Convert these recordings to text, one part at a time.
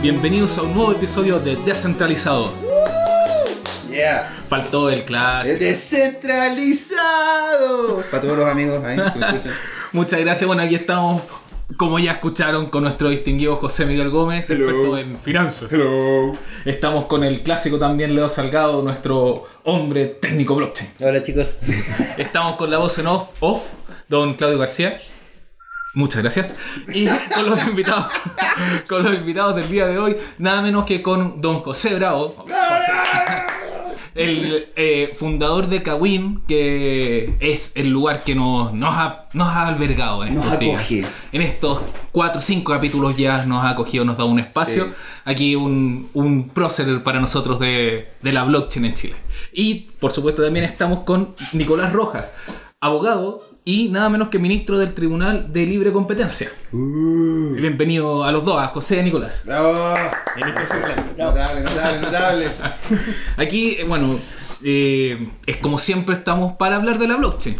Bienvenidos a un nuevo episodio de Descentralizados. Yeah. Faltó el clásico. Descentralizados. Para todos los amigos ahí que me escuchan. Muchas gracias. Bueno, aquí estamos, como ya escucharon, con nuestro distinguido José Miguel Gómez, Hello. experto en finanzas. Hello. Estamos con el clásico también Leo Salgado, nuestro hombre técnico blockchain. Hola chicos. Estamos con la voz en off, off don Claudio García. Muchas gracias. Y con los invitados, con los invitados del día de hoy, nada menos que con don José Bravo. El eh, fundador de Kawin, que es el lugar que nos, nos, ha, nos ha albergado en Nos estos días. acoge. En estos cuatro o cinco capítulos ya nos ha acogido, nos da un espacio. Sí. Aquí un, un prócer para nosotros de, de la blockchain en Chile. Y por supuesto también estamos con Nicolás Rojas, abogado y nada menos que ministro del Tribunal de Libre Competencia. Uh. Bienvenido a los dos, a José y a Nicolás. Bravo. Notable, notable, notable. Aquí, eh, bueno, eh, es como siempre estamos para hablar de la blockchain.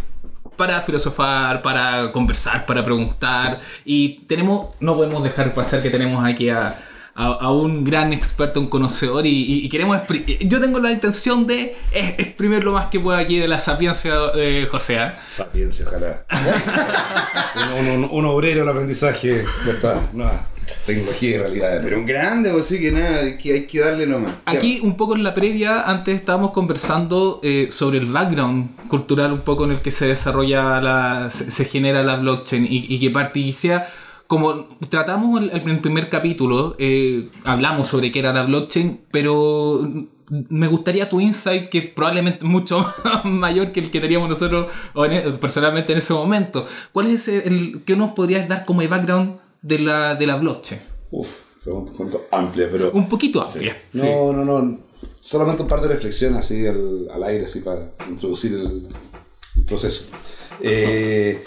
Para filosofar, para conversar, para preguntar. Y tenemos, no podemos dejar pasar que tenemos aquí a, a- a un gran experto, un conocedor. Y, y- y queremos. Yo tengo la intención de eh, exprimir lo más que pueda aquí de la sapiencia de José. ¿eh? Sapiencia, ojalá. un, un- un obrero del aprendizaje de esta nueva tecnología y realidad. Pero un grande, o sí que nada, que hay que darle nomás. Aquí, un poco en la previa, antes estábamos conversando eh, sobre el background cultural, un poco en el que se desarrolla la. se, se genera la blockchain y, y que parte sea. Como tratamos el, el primer capítulo, eh, hablamos sobre qué era la blockchain, pero me gustaría tu insight, que probablemente mucho mayor que el que teníamos nosotros en- personalmente en ese momento. ¿Cuál es ese- el que nos podrías dar como background de la, de la blockchain? Uf, pregunta un tanto amplia, pero. Un poquito Sí. amplia. No, no, no. Solamente un par de reflexiones así al, al aire, así para introducir el, el proceso. Eh,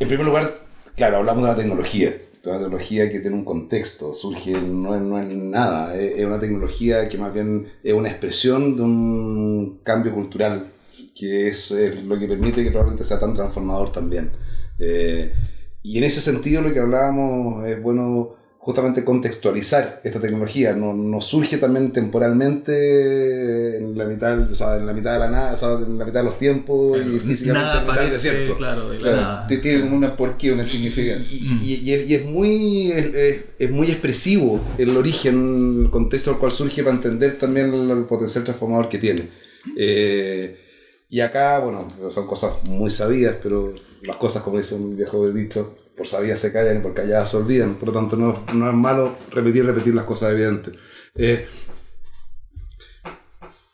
en primer lugar, claro, hablamos de la tecnología. Una tecnología que tiene un contexto, surge, no es, no es nada, es, una tecnología que más bien es una expresión de un cambio cultural, que es lo que permite que probablemente sea tan transformador también. Eh, y en ese sentido lo que hablábamos es bueno justamente contextualizar esta tecnología. No, no surge también temporalmente en la mitad, o sea, en la mitad de la nada, o sea, en la mitad de los tiempos y físicamente Nada en la mitad del desierto. claro, de la Claro, tiene como una porqué, una significancia. Y, y- y es, y es muy es- es muy expresivo el origen, el contexto al cual surge para entender también el, el potencial transformador que tiene. Eh, y acá, bueno, son cosas muy sabidas, pero las cosas, como dice un viejo dicho, por sabidas se callan y por calladas se olvidan. Por lo tanto, no, no es malo repetir, repetir las cosas evidentes. Eh,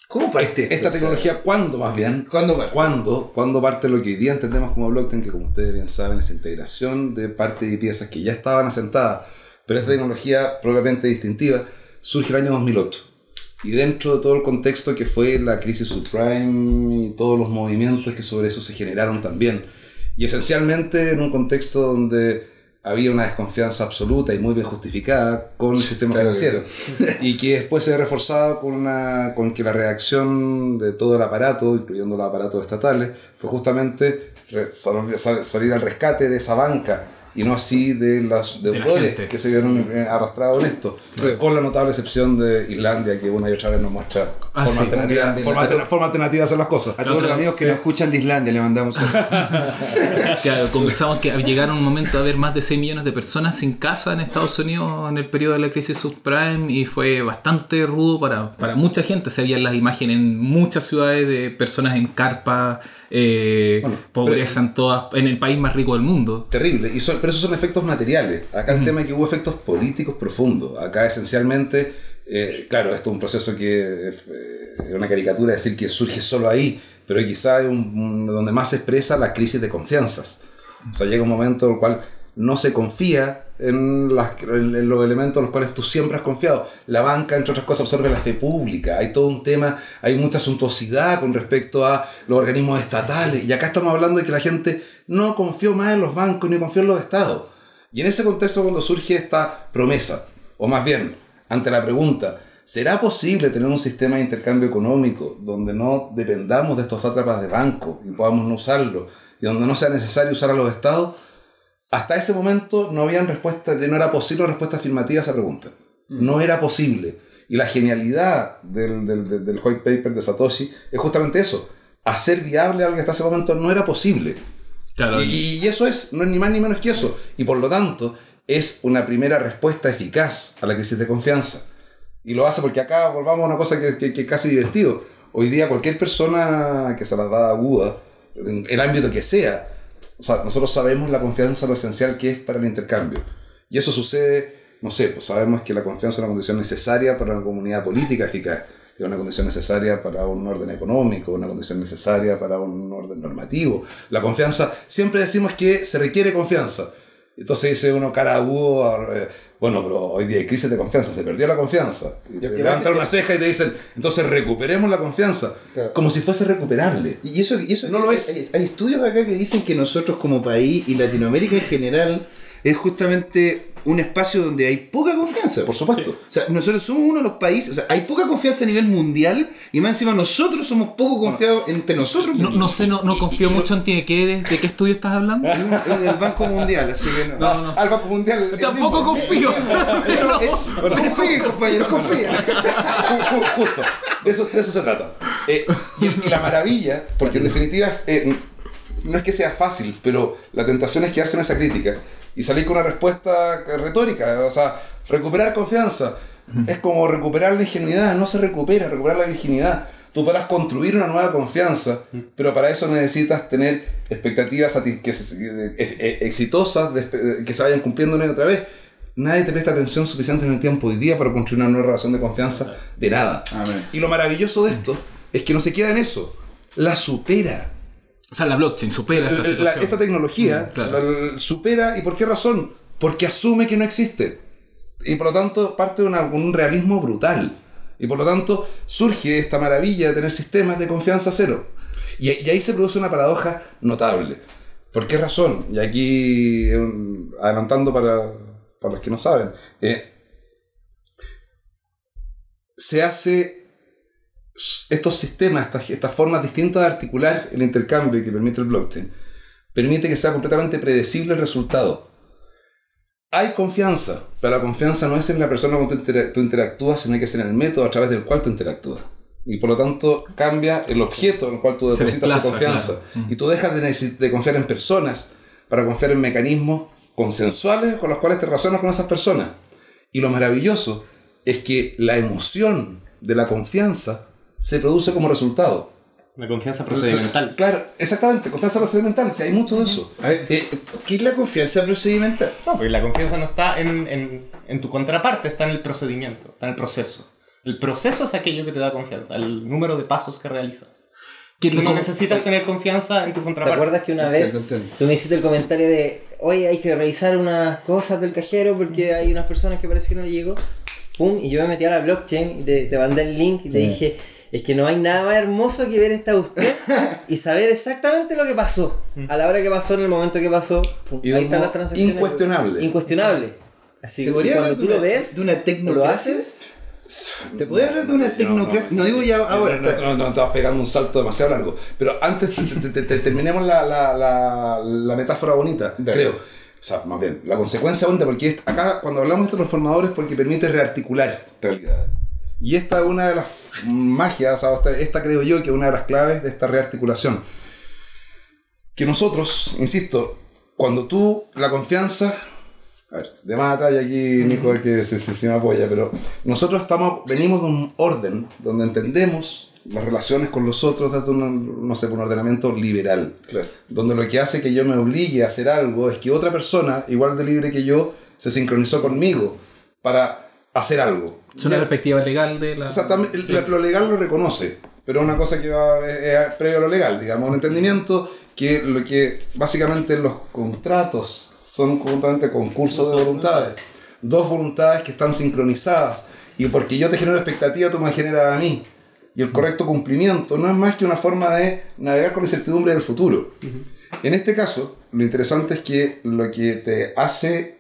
¿Cómo parte esto? esta sea, tecnología, ¿cuándo más bien? ¿Cuándo parte? ¿Cuándo? ¿Cuándo parte lo que hoy día entendemos como blockchain? Que como ustedes bien saben es integración de partes y piezas que ya estaban asentadas. Pero esta tecnología propiamente distintiva surge el año 2008. Y dentro de todo el contexto que fue la crisis subprime y todos los movimientos que sobre eso se generaron también. Y esencialmente en un contexto donde había una desconfianza absoluta y muy bien justificada con el sistema Claro que financiero. y que después se ve reforzado con, una, con que la reacción de todo el aparato, incluyendo los aparatos estatales, fue justamente salir al rescate de esa banca y no así de los deudores que se vieron eh, arrastrados en esto. Con la notable excepción de Islandia, que una y otra vez nos muestra Ah, forma, sí. alternativa, Bien, forma, bien. forma alternativa de hacer las cosas. A todos los amigos que nos escuchan de Islandia le mandamos. Claro, conversamos que llegaron un momento a haber más de 6 millones de personas sin casa en Estados Unidos en el periodo de la crisis subprime y fue bastante rudo para, para mucha gente. Se veían las imágenes en muchas ciudades de personas en carpa, eh, Bueno, pobreza en todas, en el país más rico del mundo. Terrible, y son- pero esos son efectos materiales. Acá el tema es que hubo efectos políticos profundos. Acá esencialmente, eh, claro, esto es un proceso que eh, es una caricatura decir que surge solo ahí, pero quizá es donde más se expresa la crisis de confianzas. O sea, llega un momento en el cual no se confía en- en los elementos en los cuales tú siempre has confiado. La banca, entre otras cosas, absorbe la fe pública. Hay todo un tema, hay mucha suntuosidad con respecto a los organismos estatales. Y acá estamos hablando de que la gente no confió más en los bancos ni confió en los estados. Y en ese contexto cuando surge esta promesa, o más bien, ante la pregunta, ¿será posible tener un sistema de intercambio económico donde no dependamos de estos sátrapas de banco y podamos no usarlo, y donde no sea necesario usar a los estados? Hasta ese momento no habían respuestas, no era posible una respuesta afirmativa a esa pregunta. No era posible. Y la genialidad del, del, del, del white paper de Satoshi es justamente eso. Hacer viable algo que hasta ese momento no era posible. Claro, Y, y eso es, no es ni más ni menos que eso. Y por lo tanto, es una primera respuesta eficaz a la crisis de confianza. Y lo hace porque acá volvamos a una cosa que, que, es casi divertido. Hoy día cualquier persona que se la da aguda, en el ámbito que sea, o sea, nosotros sabemos la confianza, lo esencial que es para el intercambio. Y eso sucede, no sé, pues sabemos que la confianza es una condición necesaria para una comunidad política eficaz, es una condición necesaria para un orden económico, una condición necesaria para un orden normativo. La confianza, siempre decimos que se requiere confianza. Entonces dice uno cara agudo, eh, bueno, pero hoy día hay crisis de confianza, se perdió la confianza. Y te levantan una ceja y te dicen, entonces recuperemos la confianza, Claro. como si fuese recuperable. Y eso, y eso No lo es. Hay, hay estudios acá que dicen que nosotros como país y Latinoamérica en general es justamente un espacio donde hay poca confianza. Por supuesto. O sea, nosotros somos uno de los países, o sea, hay poca confianza a nivel mundial y más encima nosotros somos poco confiados entre nosotros. no, no sé, no, no confío y- y- mucho en ti. ¿De qué, de, de qué estudio estás hablando? Del Banco Mundial, así que no. No, no sé. Al Banco Mundial. Tampoco mismo. confío. Pero es- confía, compañero, confía. Ju- ju- Justo, de eso, de eso se trata. Eh, y, y la maravilla, porque en definitiva eh, no es que sea fácil, pero la tentación es que hacen esa crítica y salir con una respuesta retórica, o sea, recuperar confianza. Es como recuperar la ingenuidad, no se recupera, recuperar la virginidad. Tú podrás construir una nueva confianza, pero para eso necesitas tener expectativas que se- que- eh, eh, exitosas, que se vayan cumpliendo una y otra vez. Nadie te presta atención suficiente en el tiempo hoy día para construir una nueva relación de confianza de nada. Amén. Y lo maravilloso de esto es que no se queda en eso, la supera. O sea, la blockchain supera esta La- situación. esta tecnología Mm, claro. la- la- supera, ¿y por qué razón? Porque asume que no existe. Y por lo tanto parte de una- un realismo brutal. Y por lo tanto surge esta maravilla de tener sistemas de confianza cero. Y, y ahí se produce una paradoja notable. ¿Por qué razón? Y aquí, eh, adelantando para, para los que no saben, eh, se hace estos sistemas, estas, estas formas distintas de articular el intercambio que permite el blockchain, permite que sea completamente predecible el resultado. Hay confianza, pero la confianza no es en la persona con que tú intera- tú interactúas, sino que es en el método a través del cual tú interactúas. Y por lo tanto cambia el objeto en el cual tú depositas tu desplaza, confianza. claro. Y tú dejas de, de confiar en personas para confiar en mecanismos consensuales con los cuales te relacionas con esas personas. Y lo maravilloso es que la emoción de la confianza se produce como resultado. Una confianza procedimental. Claro, exactamente, confianza procedimental, si hay mucho de eso. A ver, Eh, ¿qué es la confianza procedimental? No, porque la confianza no está en, en- en tu contraparte, está en el procedimiento, está en el proceso. El proceso es aquello que te da confianza, el número de pasos que realizas. Que Tú no necesitas tener confianza en tu ¿Te contraparte. acuerdas que una vez tú me hiciste el comentario de, oye, hay que revisar unas cosas del cajero porque hay unas personas que parece que no llegó? Pum, y yo me metí a la blockchain y te, te mandé el link y te dije, es que no hay nada más hermoso que ver esta usted y saber exactamente lo que pasó. A la hora que pasó, en el momento que pasó, Y ahí están las transacciones. incuestionable. Incuestionable. Así ¿Se que podría cuando tú lo ves, de una lo haces, ¿Te podía hablar de una tecnocracia? No, digo ya ahora. No, no, no, estamos pegando un salto demasiado largo. Pero antes te- te- te- te- terminemos la, la, la, la metáfora bonita, creo. O sea, más bien, la consecuencia bonita, porque acá cuando hablamos de transformadores porque permite rearticular realidades. Y esta es una de las magias, o sea, esta, creo yo que es una de las claves de esta rearticulación. Que nosotros, insisto, cuando tú la confianza a ver, de más atrás y aquí Nico el que se, se- se me apoya, pero nosotros estamos, venimos de un orden donde entendemos las relaciones con los otros desde un, no sé, un ordenamiento liberal. Claro. Donde lo que hace que yo me obligue a hacer algo es que otra persona, igual de libre que yo, se sincronizó conmigo para hacer algo. Es una Ya- perspectiva legal de la. el- lo, lo legal lo reconoce, pero es una cosa que va eh, previo a lo legal, digamos, un entendimiento que lo que básicamente los contratos son justamente concursos de voluntades. Dos voluntades que están sincronizadas y porque yo te genero expectativa, tú me generas a mí. Y el correcto cumplimiento no es más que una forma de navegar con la incertidumbre del futuro. En este caso, lo interesante es que lo que te hace,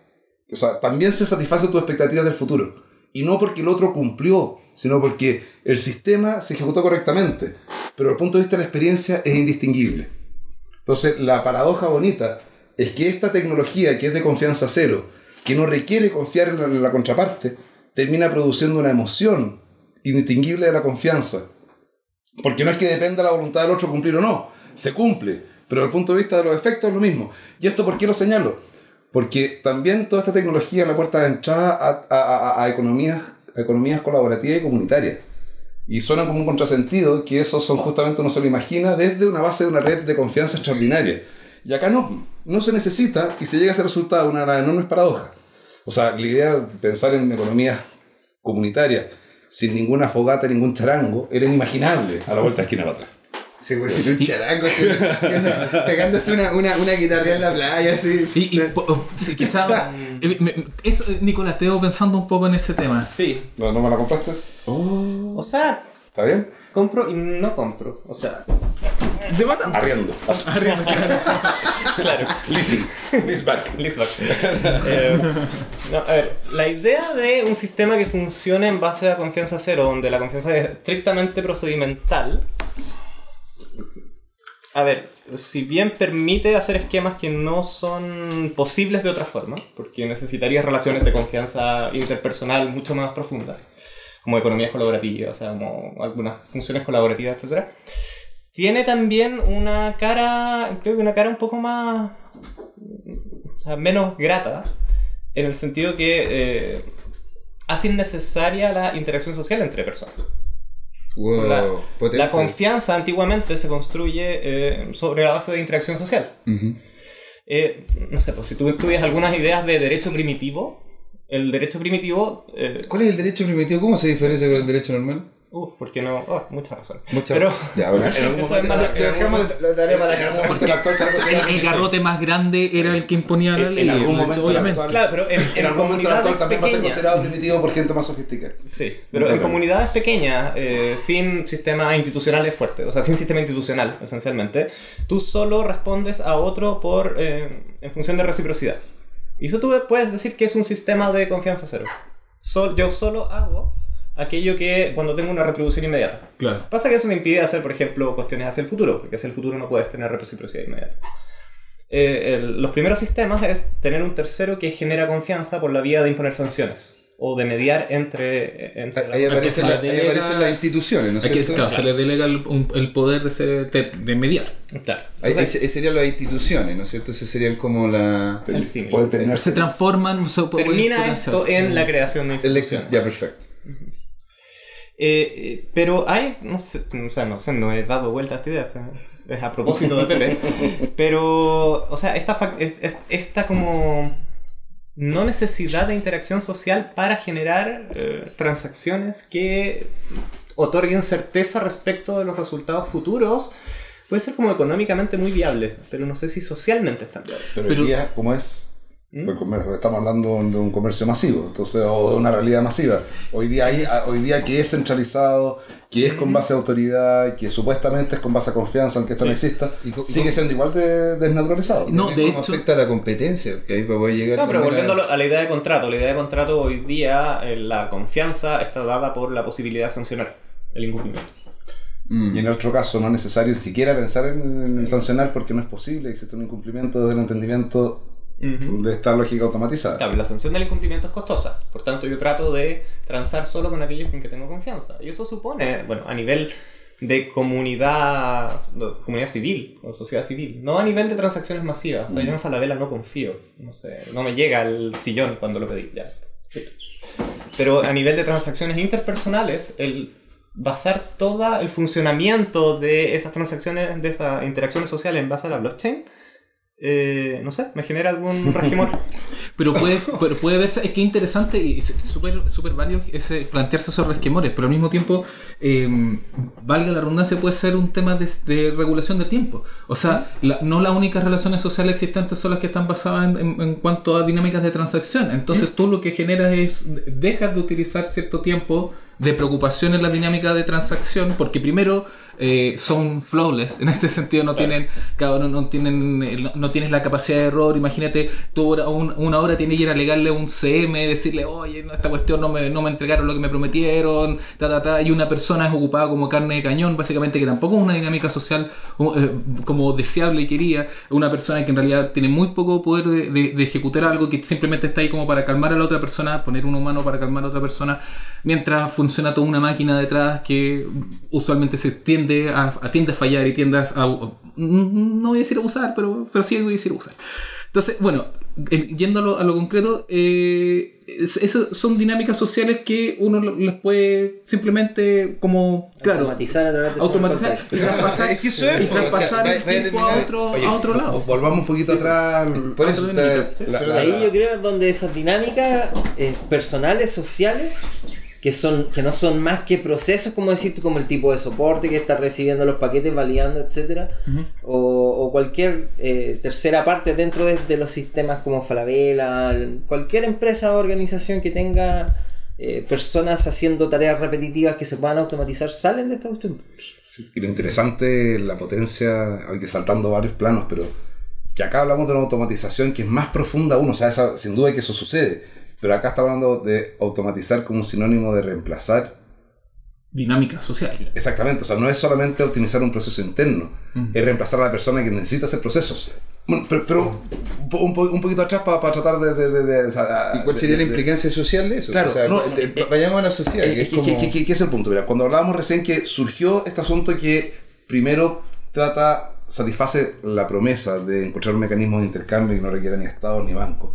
o sea, también se satisface tus expectativas del futuro. Y no porque el otro cumplió, sino porque el sistema se ejecutó correctamente. Pero desde el punto de vista de la experiencia es indistinguible. Entonces, la paradoja bonita es que esta tecnología que es de confianza cero, que no requiere confiar en la, contraparte, termina produciendo una emoción indistinguible de la confianza. Porque no es que dependa la voluntad del otro cumplir o no, se cumple, pero desde el punto de vista de los efectos es lo mismo. ¿Y esto por qué lo señalo? Porque también toda esta tecnología es la puerta de entrada a, a- a- a economías, economías colaborativas y comunitarias. Y suena como un contrasentido que eso son justamente uno se lo imagina desde una base de una red de confianza extraordinaria. Y acá no, no se necesita y se llega a ese resultado, una de las enormes paradojas. O sea, la idea de pensar en economías comunitarias sin ninguna fogata, ningún charango, era inimaginable a la vuelta de esquina para atrás. Sí, pues, sin un charango, anda pegándose una, una, una guitarra en la playa, así. Y, y, sí, quizá, eh, Nicolás, te veo pensando un poco en ese tema. Sí. ¿No, no me la compraste? O sea, ¿Está bien? compro y no compro. O sea, De mata- Arriendo. claro. Leasing. Leaseback. Leaseback. Eh, no, a ver, la idea de un sistema que funcione en base a confianza cero, donde la confianza es estrictamente procedimental, a ver, si bien permite hacer esquemas que no son posibles de otra forma, porque necesitarías relaciones de confianza interpersonal mucho más profundas, como economías colaborativas, o sea, como algunas funciones colaborativas, etc. Tiene también una cara, creo que una cara un poco más o sea, menos grata, en el sentido que eh, hace innecesaria la interacción social entre personas. Wow, la, confianza antiguamente se construye eh, sobre la base de interacción social. Eh, no sé, pues si tú estudias algunas ideas de derecho primitivo, el derecho primitivo... eh, ¿Cuál es el derecho primitivo? ¿Cómo se diferencia con el derecho normal? Uf, ¿por qué no? Oh, muchas razones. Muchas Pero Ya, bueno. es más- Lo dejamos la tarea para la casa. Porque el actual se El, el garrote más grande era el que imponía la En- ley, en algún momento el obviamente. Claro, pero en, En en algún momento el comunidades también va a ser considerado primitivo por gente más sofisticada. Sí, pero en comunidades pequeñas, eh, sin sistemas institucionales fuertes, o sea, sin sistema institucional, esencialmente, tú solo respondes a otro por, eh, en función de reciprocidad. Y eso tú puedes decir que es un sistema de confianza cero. Sol- yo solo hago aquello que cuando tengo una retribución inmediata. Claro. Pasa que eso me impide hacer, por ejemplo, cuestiones hacia el futuro, porque hacia el futuro no puedes tener reciprocidad inmediata. Eh, el- los primeros sistemas es tener un tercero que genera confianza por la vía de imponer sanciones o de mediar entre... entre Ahí la- aparecen, la- le ahí delega- aparecen las instituciones, ¿no es cierto? claro, se le delega el, un- el poder de, ser, de, de mediar. Claro. Ahí, Entonces, ahí serían las instituciones, ¿no es cierto? Ese serían como la... El símil. Puede terminar Se transforman. puede termina esto en la creación de instituciones. Ya, perfecto. Eh, eh, pero hay, no sé, o sea, no sé, no he dado vuelta a esta idea, o sea, es a propósito de Pepe, pero, o sea, esta, esta como no necesidad de interacción social para generar eh, transacciones que otorguen certeza respecto de los resultados futuros, puede ser como económicamente muy viable, pero no sé si socialmente es tan viable. Pero, Pero- hoy día, como es? ¿Mm? Estamos hablando de un comercio masivo, entonces, o de una realidad masiva. Hoy día, hay, hoy día que es centralizado, que es con base a autoridad, que supuestamente es con base a confianza, aunque esto no exista, ¿Y co- sigue siendo igual de desnaturalizado. No, de ¿Cómo hecho- afecta a la competencia? Que ahí poder llegar No, pero volviendo a la idea de contrato, la idea de contrato hoy día, eh, la confianza está dada por la posibilidad de sancionar el incumplimiento. Mm. Y en otro caso no es necesario ni siquiera pensar en, en sancionar porque no es posible, existe un incumplimiento desde el entendimiento de esta lógica automatizada. Claro, la sanción del incumplimiento es costosa. Por tanto, yo trato de transar solo con aquellos con que tengo confianza. Y eso supone, bueno, a nivel de comunidad, no, comunidad civil o sociedad civil, no a nivel de transacciones masivas. O sea, yo en Falabella no confío. No sé, no me llega el sillón cuando lo pedí. Ya. Pero a nivel de transacciones interpersonales, el basar todo el funcionamiento de esas transacciones, de esas interacciones sociales en base a la blockchain, eh, no sé, me genera algún resquemor. Pero puede, pero puede verse, es que es interesante y súper súper válido ese, plantearse esos resquemores, pero al mismo tiempo, eh, valga la redundancia, puede ser un tema de, de regulación de tiempo. O sea, la- no las únicas relaciones sociales existentes son las que están basadas en, en- en cuanto a dinámicas de transacción. Entonces tú lo que generas es, dejas de utilizar cierto tiempo de preocupación en la dinámica de transacción, porque primero eh, son flawless. En este sentido no tienen, claro, no, no tienen, eh, no, tienes la capacidad de error. Imagínate, tú un- una hora tienes que ir a alegarle un CM, decirle, oye, no, esta cuestión no me, no me entregaron lo que me prometieron, ta, ta, ta, y una persona es ocupada como carne de cañón, básicamente, que tampoco es una dinámica social eh, como deseable y quería. Una persona que en realidad tiene muy poco poder de, de- de ejecutar algo, que simplemente está ahí como para calmar a la otra persona, poner un humano para calmar a otra persona, mientras funciona toda una máquina detrás que usualmente se tiende a, a- tiende a fallar y tiende a, a- no voy a decir abusar, pero, pero sí voy a decir abusar. Entonces, bueno, yendo a lo, a lo concreto, eh, es- esas son dinámicas sociales que uno las puede simplemente como, claro, Automatizar a través de automatizar y traspasar, Es que eso es, y o sea, traspasar vaya- el vaya a tiempo a otro, Oye, a otro lado. Volvamos un poquito atrás. Por eso está- dinámica. pero Ahí la- yo creo donde esas dinámicas eh, personales, sociales, que son que no son más que procesos, como decir tú, como el tipo de soporte que está recibiendo los paquetes, validando, etcétera, o, o cualquier eh, tercera parte dentro de, de los sistemas como Falabella, cualquier empresa o organización que tenga eh, personas haciendo tareas repetitivas que se puedan automatizar, salen de esta cuestión. Sí, y lo interesante, la potencia, aunque saltando varios planos, pero que acá hablamos de una automatización que es más profunda uno, o sea, esa- sin duda que eso sucede, pero acá está hablando de automatizar como un sinónimo de reemplazar. Dinámica social. Exactamente, o sea, no es solamente optimizar un proceso interno, es reemplazar a la persona que necesita hacer procesos. Bueno, pero, pero un, po- un po- un poquito atrás para tratar de... de, de- de- ¿Y cuál sería de- la de- implicancia social de eso? Claro, O sea, no, de- eh, vayamos a la sociedad, Eh, que es ¿qué- como... qué- qué- qué es el punto? Mira, cuando hablábamos recién que surgió este asunto que primero trata, satisface la promesa de encontrar un mecanismo de intercambio que no requiera ni Estado ni banco,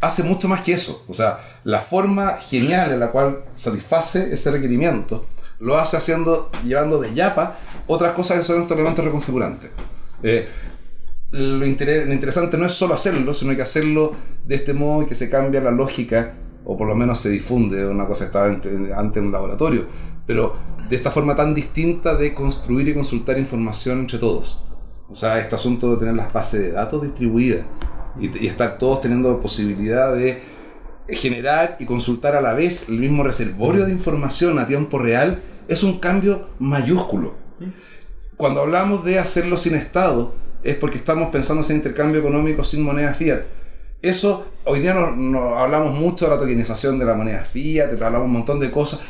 hace mucho más que eso. O sea, la forma genial en la cual satisface ese requerimiento lo hace haciendo, llevando de yapa otras cosas que son estos elementos reconfigurantes. Eh, lo, inter- lo interesante no es solo hacerlo, sino que hacerlo de este modo que se cambia la lógica, o por lo menos se difunde, una cosa estaba ante- antes en un laboratorio, pero de esta forma tan distinta de construir y consultar información entre todos. O sea, este asunto de tener las bases de datos distribuidas y, y estar todos teniendo posibilidad de generar y consultar a la vez el mismo reservorio de información a tiempo real es un cambio mayúsculo. Cuando hablamos de hacerlo sin Estado, es porque estamos pensando en intercambio económico sin moneda fiat. Eso, hoy día no, no hablamos mucho de la tokenización de la moneda fiat, hablamos un montón de cosas.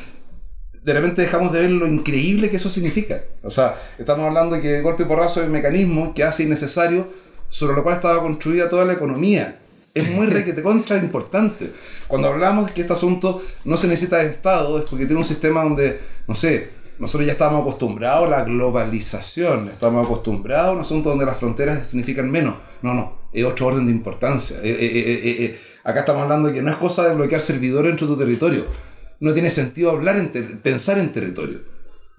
De repente dejamos de ver lo increíble que eso significa. O sea, estamos hablando de que golpe y porrazo hay un mecanismo que hace innecesario sobre lo cual estaba construida toda la economía. Es muy requete contra importante. Cuando hablamos que este asunto no se necesita de Estado, es porque tiene un sistema donde, no sé, nosotros ya estamos acostumbrados a la globalización, estamos acostumbrados a un asunto donde las fronteras significan menos. No, no, es otro orden de importancia. Eh, eh, eh, eh, eh, Acá estamos hablando de que no es cosa de bloquear servidores dentro de tu territorio. No tiene sentido hablar en ter- pensar en territorio.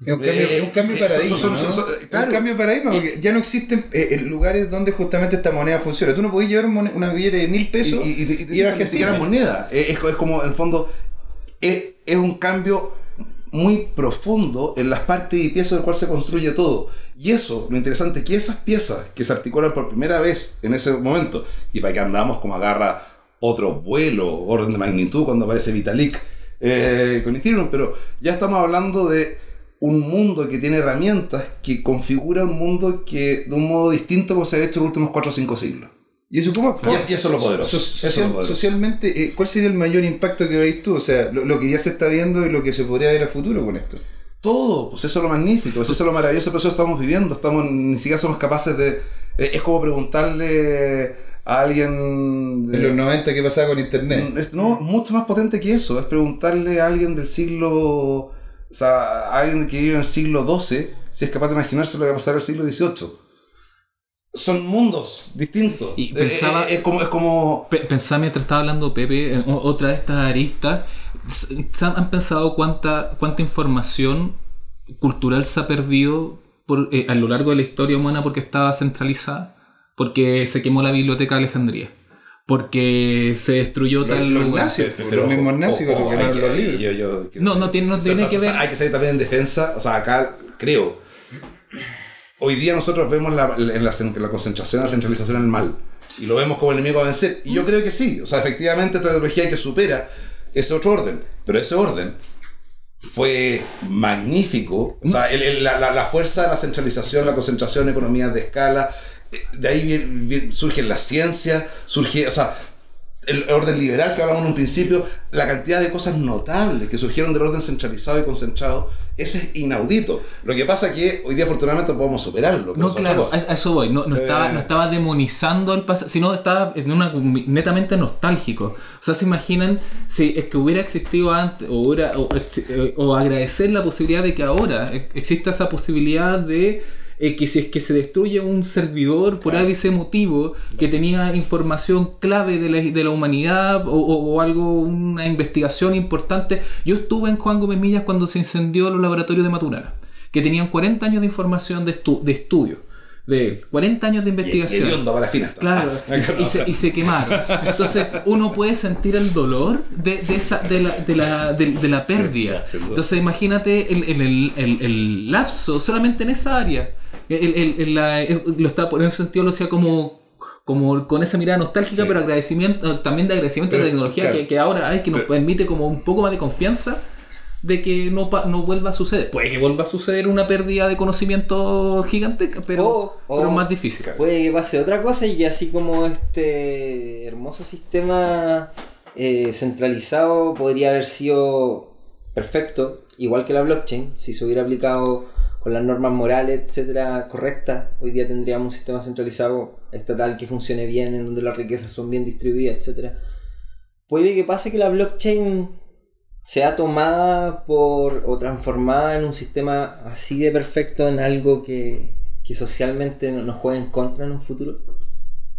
Es un cambio, Eh, es un cambio eh, de paradigma. son- un cambio de paradigma porque ya no existen eh, lugares donde justamente esta moneda funciona. Tú no podés llevar un mone- una billete de mil pesos y, y, y, te- y te siquiera moneda. Es, es- es como, en el fondo, es, es un cambio muy profundo en las partes y piezas del cual se construye todo. Y eso, lo interesante es que esas piezas que se articulan por primera vez en ese momento, y para que andamos como agarra otro vuelo, orden de magnitud, cuando aparece Vitalik eh, con Ethereum, pero ya estamos hablando de un mundo que tiene herramientas que configura un mundo que de un modo distinto como se ha hecho en los últimos 4 o 5 siglos. Y eso, ¿cómo, y eso es lo poderoso. so- Eso es social- lo poderoso. Socialmente, eh, ¿cuál sería el mayor impacto que veis tú? O sea, lo, lo que ya se está viendo y lo que se podría ver a futuro con esto. Todo, pues eso es lo magnífico, pues eso es lo maravilloso, pero eso estamos viviendo, estamos, ni siquiera somos capaces de... eh, Es como preguntarle a alguien... de- En los 90, ¿qué pasaba con internet? Mm, es- no, mucho más potente que eso, es preguntarle a alguien del siglo... O sea, a alguien que vive en el siglo XII, si es capaz de imaginarse lo que va a pasar en el siglo XVIII. Son mundos distintos. Y Eh, pensaba- eh, es como... Es como Pe- Pensaba mientras estaba hablando Pepe, en o- otra de estas aristas, ¿han pensado cuánta, cuánta información cultural se ha perdido por, eh, a lo largo de la historia humana porque estaba centralizada? Porque se quemó la biblioteca de Alejandría. Porque se destruyó Los- tal los lugar. nazis, los mismos nazis hay quemaron que- los libros. yo- yo- que- No, no tiene- no tiene o sea, que o sea, ver- Hay que salir también en defensa. O sea, acá creo. Hoy día nosotros vemos la, en la, en la concentración, la centralización el mal. Y lo vemos como enemigo a vencer. Y yo creo que sí. O sea, efectivamente esta ideología que supera ese otro orden. Pero ese orden fue magnífico. O sea, el- el- la, la- fuerza, la centralización, la concentración, economías de escala, de ahí viene- viene- surge la ciencia, surge, o sea, el orden liberal que hablamos en un principio, la cantidad de cosas notables que surgieron del orden centralizado y concentrado, ese es inaudito. Lo que pasa es que hoy día afortunadamente podemos superarlo. No, claro, a, a eso voy. No, no, estaba, Eh. no estaba demonizando el pasado, sino estaba en una netamente nostálgico. O sea, se imaginan si es que hubiera existido antes, o, hubiera- o, agradecer la posibilidad de que ahora eh, exista esa posibilidad de eh, que si es que se destruye un servidor por Claro. ese motivo que tenía información clave de la, de la humanidad o, o- o algo, una investigación importante. Yo estuve en Juan Gómez Millas cuando se incendió los laboratorios de Maturana, que tenían 40 años de información de, estu- de estudio de él, 40 años de Y- y investigación. para está. Claro, y, se- y se, y se quemaron. Entonces uno puede sentir el dolor de, de esa, de, la, de, la, de, de la pérdida. Entonces imagínate el, el, el- el lapso solamente en esa área. El, el- el- la- el- lo está, por ese sentido lo hacía como, como con esa mirada nostálgica, Sí. pero agradecimiento, también de agradecimiento Pero, de la tecnología claro. que, que ahora hay, que nos Pero- permite como un poco más de confianza de que no, no vuelva a suceder. Puede que vuelva a suceder una pérdida de conocimiento gigantesca, pero, O- o- pero más difícil. Puede que pase otra cosa y que así como este hermoso sistema eh, centralizado podría haber sido perfecto, igual que la blockchain, si se hubiera aplicado con las normas morales, etcétera, correctas, hoy día tendríamos un sistema centralizado estatal que funcione bien, en donde las riquezas son bien distribuidas, etcétera. Puede que pase que la blockchain sea tomada por o transformada en un sistema así de perfecto en algo que, que socialmente no- nos juegue en contra en un futuro.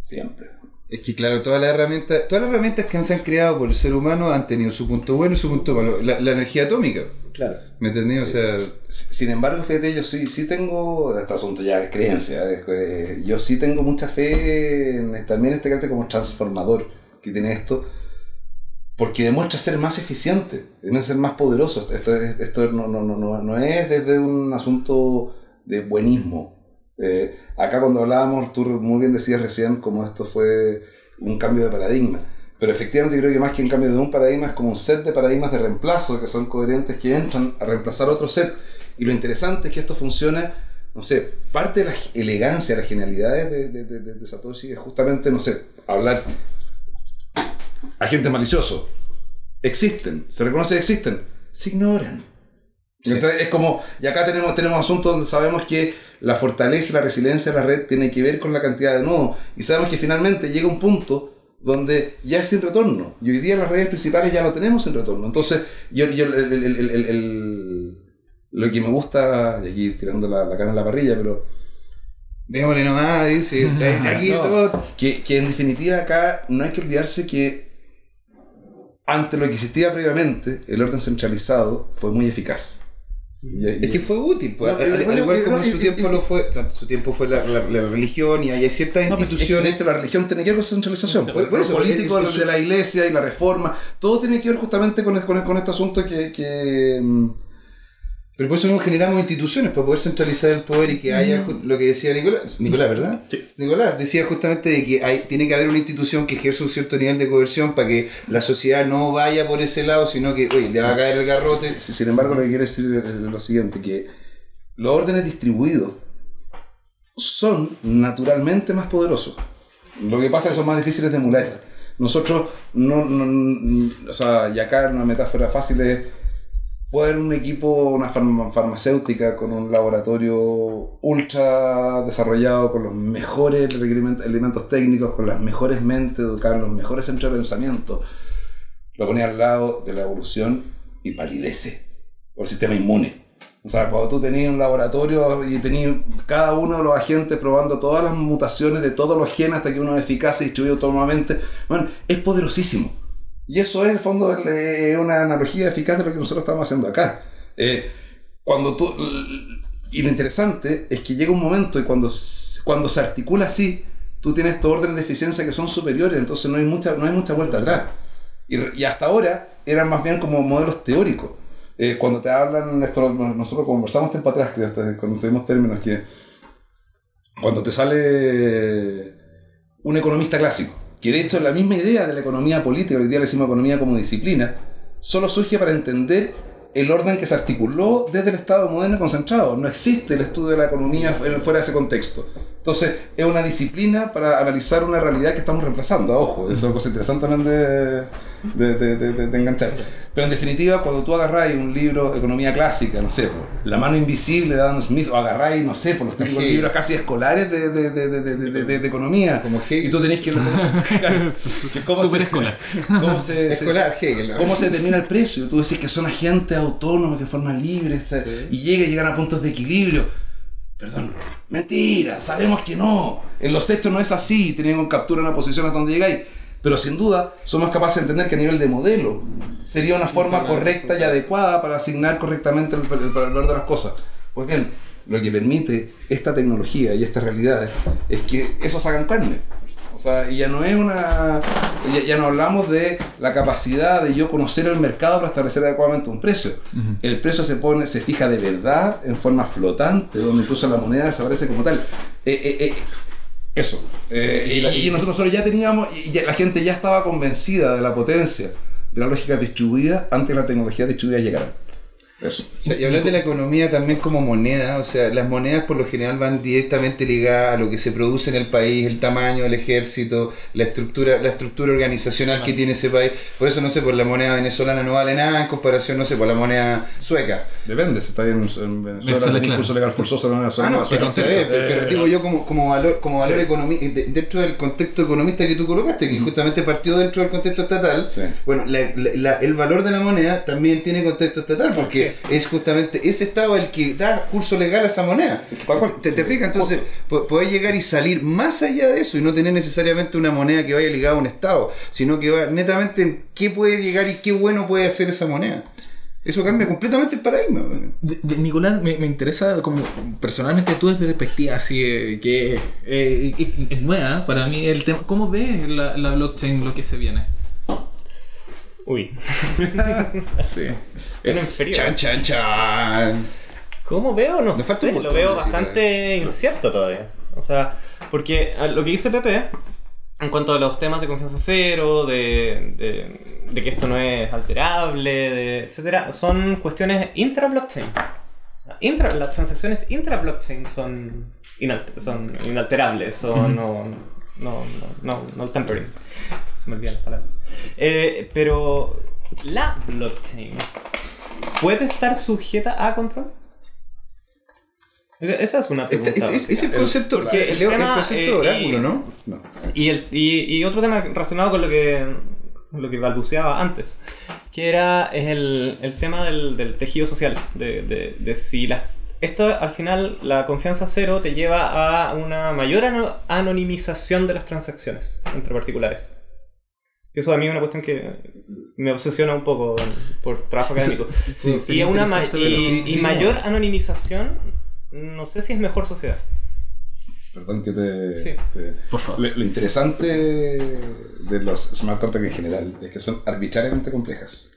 Siempre. Es que claro, todas las herramientas, todas las herramientas que se han creado por el ser humano han tenido su punto bueno y su punto malo. La energía atómica, Claro. ¿me entendí? O sea, Sin embargo, fíjate, yo sí, sí tengo, este asunto ya es creencia, que yo sí tengo mucha fe en, también este carácter como transformador que tiene esto, porque demuestra ser más eficiente, demuestra ser más poderoso. Esto, es- esto no, no, no, no, no es desde un asunto de buenismo. Eh, acá cuando hablábamos, tú muy bien decías recién como esto fue un cambio de paradigma. Pero efectivamente creo que más que un cambio de un paradigma es como un set de paradigmas de reemplazo que son coherentes que entran a reemplazar otro set. Y lo interesante es que esto funciona, no sé, parte de la elegancia, las genialidades de, de, de- de- Satoshi es justamente, no sé, hablar agentes maliciosos. Existen, se reconoce que existen, se ignoran. Entonces es como, y acá tenemos, tenemos asuntos donde sabemos que la fortaleza y la resiliencia de la red tiene que ver con la cantidad de nodos. Y sabemos que finalmente llega un punto donde ya es sin retorno. Y hoy día las redes principales ya lo tenemos sin retorno. Entonces, yo, yo- el- el- el- el- el- lo que me gusta, y aquí tirando la, la cara en la parrilla, pero démosle nomás, dice, aquí No. todo. que, que en definitiva acá no hay que olvidarse que ante lo que existía previamente, el orden centralizado fue muy eficaz. Y- y- Es que fue útil, pues, No, al, igual yo como creo en su que- tiempo lo fue, su tiempo fue la, la- la religión y hay ciertas No, que, instituciones. de hecho, la religión tiene que ver con esa centralización. Lo eso, político de la iglesia y la reforma, todo tiene que ver justamente con, con, con este asunto que. que, mm, Pero por eso no generamos instituciones, para poder centralizar el poder y que haya ju- lo que decía Nicolás. Nicolás, ¿verdad? Sí. Nicolás decía justamente de que hay, tiene que haber una institución que ejerza un cierto nivel de coerción para que la sociedad no vaya por ese lado, sino que, oye, le va a caer el garrote. si- si- sin embargo, lo que quiere decir es lo siguiente: que los órdenes distribuidos son naturalmente más poderosos. Lo que pasa es que son más difíciles de emular. Nosotros, no, no- no- o sea, y acá una metáfora fácil es poder un equipo, una farma- farmacéutica con un laboratorio ultra desarrollado, con los mejores elementos técnicos, con las mejores mentes educadas, los mejores centros de pensamiento, lo pone al lado de la evolución y palidece por el sistema inmune. O sea, cuando tú tenías un laboratorio y tenías cada uno de los agentes probando todas las mutaciones de todos los genes hasta que uno es eficaz y distribuido autónomamente, bueno, es poderosísimo. Y eso es, en el fondo, es una analogía eficaz de lo que nosotros estamos haciendo acá. Eh, cuando tú, y lo interesante es que llega un momento y cuando, cuando se articula así, tú tienes estos órdenes de eficiencia que son superiores, entonces no hay mucha, no hay mucha vuelta atrás. Y, y hasta ahora eran más bien como modelos teóricos. Eh, cuando te hablan, esto nosotros conversamos tiempo atrás, creo, hasta cuando tuvimos términos, que cuando te sale un economista clásico, que de hecho la misma idea de la economía política, hoy día le decimos economía como disciplina, solo surge para entender el orden que se articuló desde el Estado moderno concentrado. No existe el estudio de la economía fu- fuera de ese contexto. Entonces, es una disciplina para analizar una realidad que estamos reemplazando. Ojo, eso es una cosa interesante también de, de, de- de- enganchar. Pero en definitiva, cuando tú agarráis un libro de economía clásica, no sé, por La mano invisible de Adam Smith, o agarráis, no sé, por los típicos Hegel. libros casi escolares de, de, de, de, de, de- de- de economía, Como Hegel. y tú tenés que... cómo Súper se- escolar. cómo se, se- Escolar, Hegel. ¿no? cómo se determina el precio. Tú decís que son agentes autónomos que forman libres se- y llega, llegan a puntos de equilibrio. Perdón, mentira, sabemos que no. En los hechos no es así, tienen con captura una posición hasta donde llegáis. Pero sin duda somos capaces de entender que a nivel de modelo sería una forma correcta y adecuada para asignar correctamente el, el valor de las cosas. Pues bien, lo que permite esta tecnología y estas realidades es que eso se hagan carne. Sea, y ya no es una. Ya, ya no hablamos de la capacidad de yo conocer el mercado para establecer adecuadamente un precio. El precio se pone, se fija de verdad en forma flotante, donde incluso la moneda desaparece como tal. Eh, eh, eh, eso. Y, y nosotros ya teníamos, y ya- la gente ya estaba convencida de la potencia de la lógica distribuida antes de la tecnología distribuida llegara. Eso. O sea, y hablar de la economía también como moneda, o sea, las monedas por lo general van directamente ligadas a lo que se produce en el país, el tamaño del ejército, la estructura, la estructura organizacional que tiene ese país. Por eso, no sé, por la moneda venezolana no vale nada en comparación, no sé, por la moneda sueca. Depende, si está en, en Venezuela, Venezuela, legal forzoso en Venezuela. Ah, no, no, pero, pero, eh, digo yo como, como valor, como valor Sí. de- dentro del contexto economista que tú colocaste, que justamente partió dentro del contexto estatal, Sí. bueno, la- la- la- el valor de la moneda también tiene contexto estatal, porque es justamente ese estado el que da curso legal a esa moneda. ¿Te, te fijas? Entonces, po- poder llegar y salir más allá de eso y no tener necesariamente una moneda que vaya ligada a un estado, sino que va netamente en qué puede llegar y qué bueno puede hacer esa moneda. Eso cambia completamente el paradigma. De- de- Nicolás, me, me interesa como personalmente tu perspectiva, así eh, que eh, y- es nueva ¿eh? para mí el tema. ¿Cómo ves la, la blockchain lo que se viene? Uy, Sí. en frío. Chan, chan, chan. ¿Cómo veo? No sé, lo veo bastante incierto todavía. O sea, porque a lo que dice Pepe, en cuanto a los temas de confianza cero, de, de, de que esto no es alterable, de, etcétera, son cuestiones intra-blockchain. Intra, las transacciones intra-blockchain son, inalter- son inalterables, son no, no, no, no, no tempering. Se me olvidan las palabras. Eh, pero la blockchain puede estar sujeta a control. Esa es una pregunta. Este- este- es, el concepto, porque el Leo, el tema, concepto eh, de oráculo, y- ¿no? No. Y, el, y, y otro tema relacionado con lo que, con lo que balbuceaba antes, que era el, el tema del, del tejido social, de, de- de si las... Esto al final, la confianza cero te lleva a una mayor ano- anonimización de las transacciones entre particulares. Eso a mí es una cuestión que me obsesiona un poco por trabajo académico. Sí, y sería a una ma- y, Sí, y sí, mayor anonimización, no sé si es mejor sociedad. Perdón que te. Sí. te- Por favor. Lo, lo interesante de los smart contracts en general es que son arbitrariamente complejas.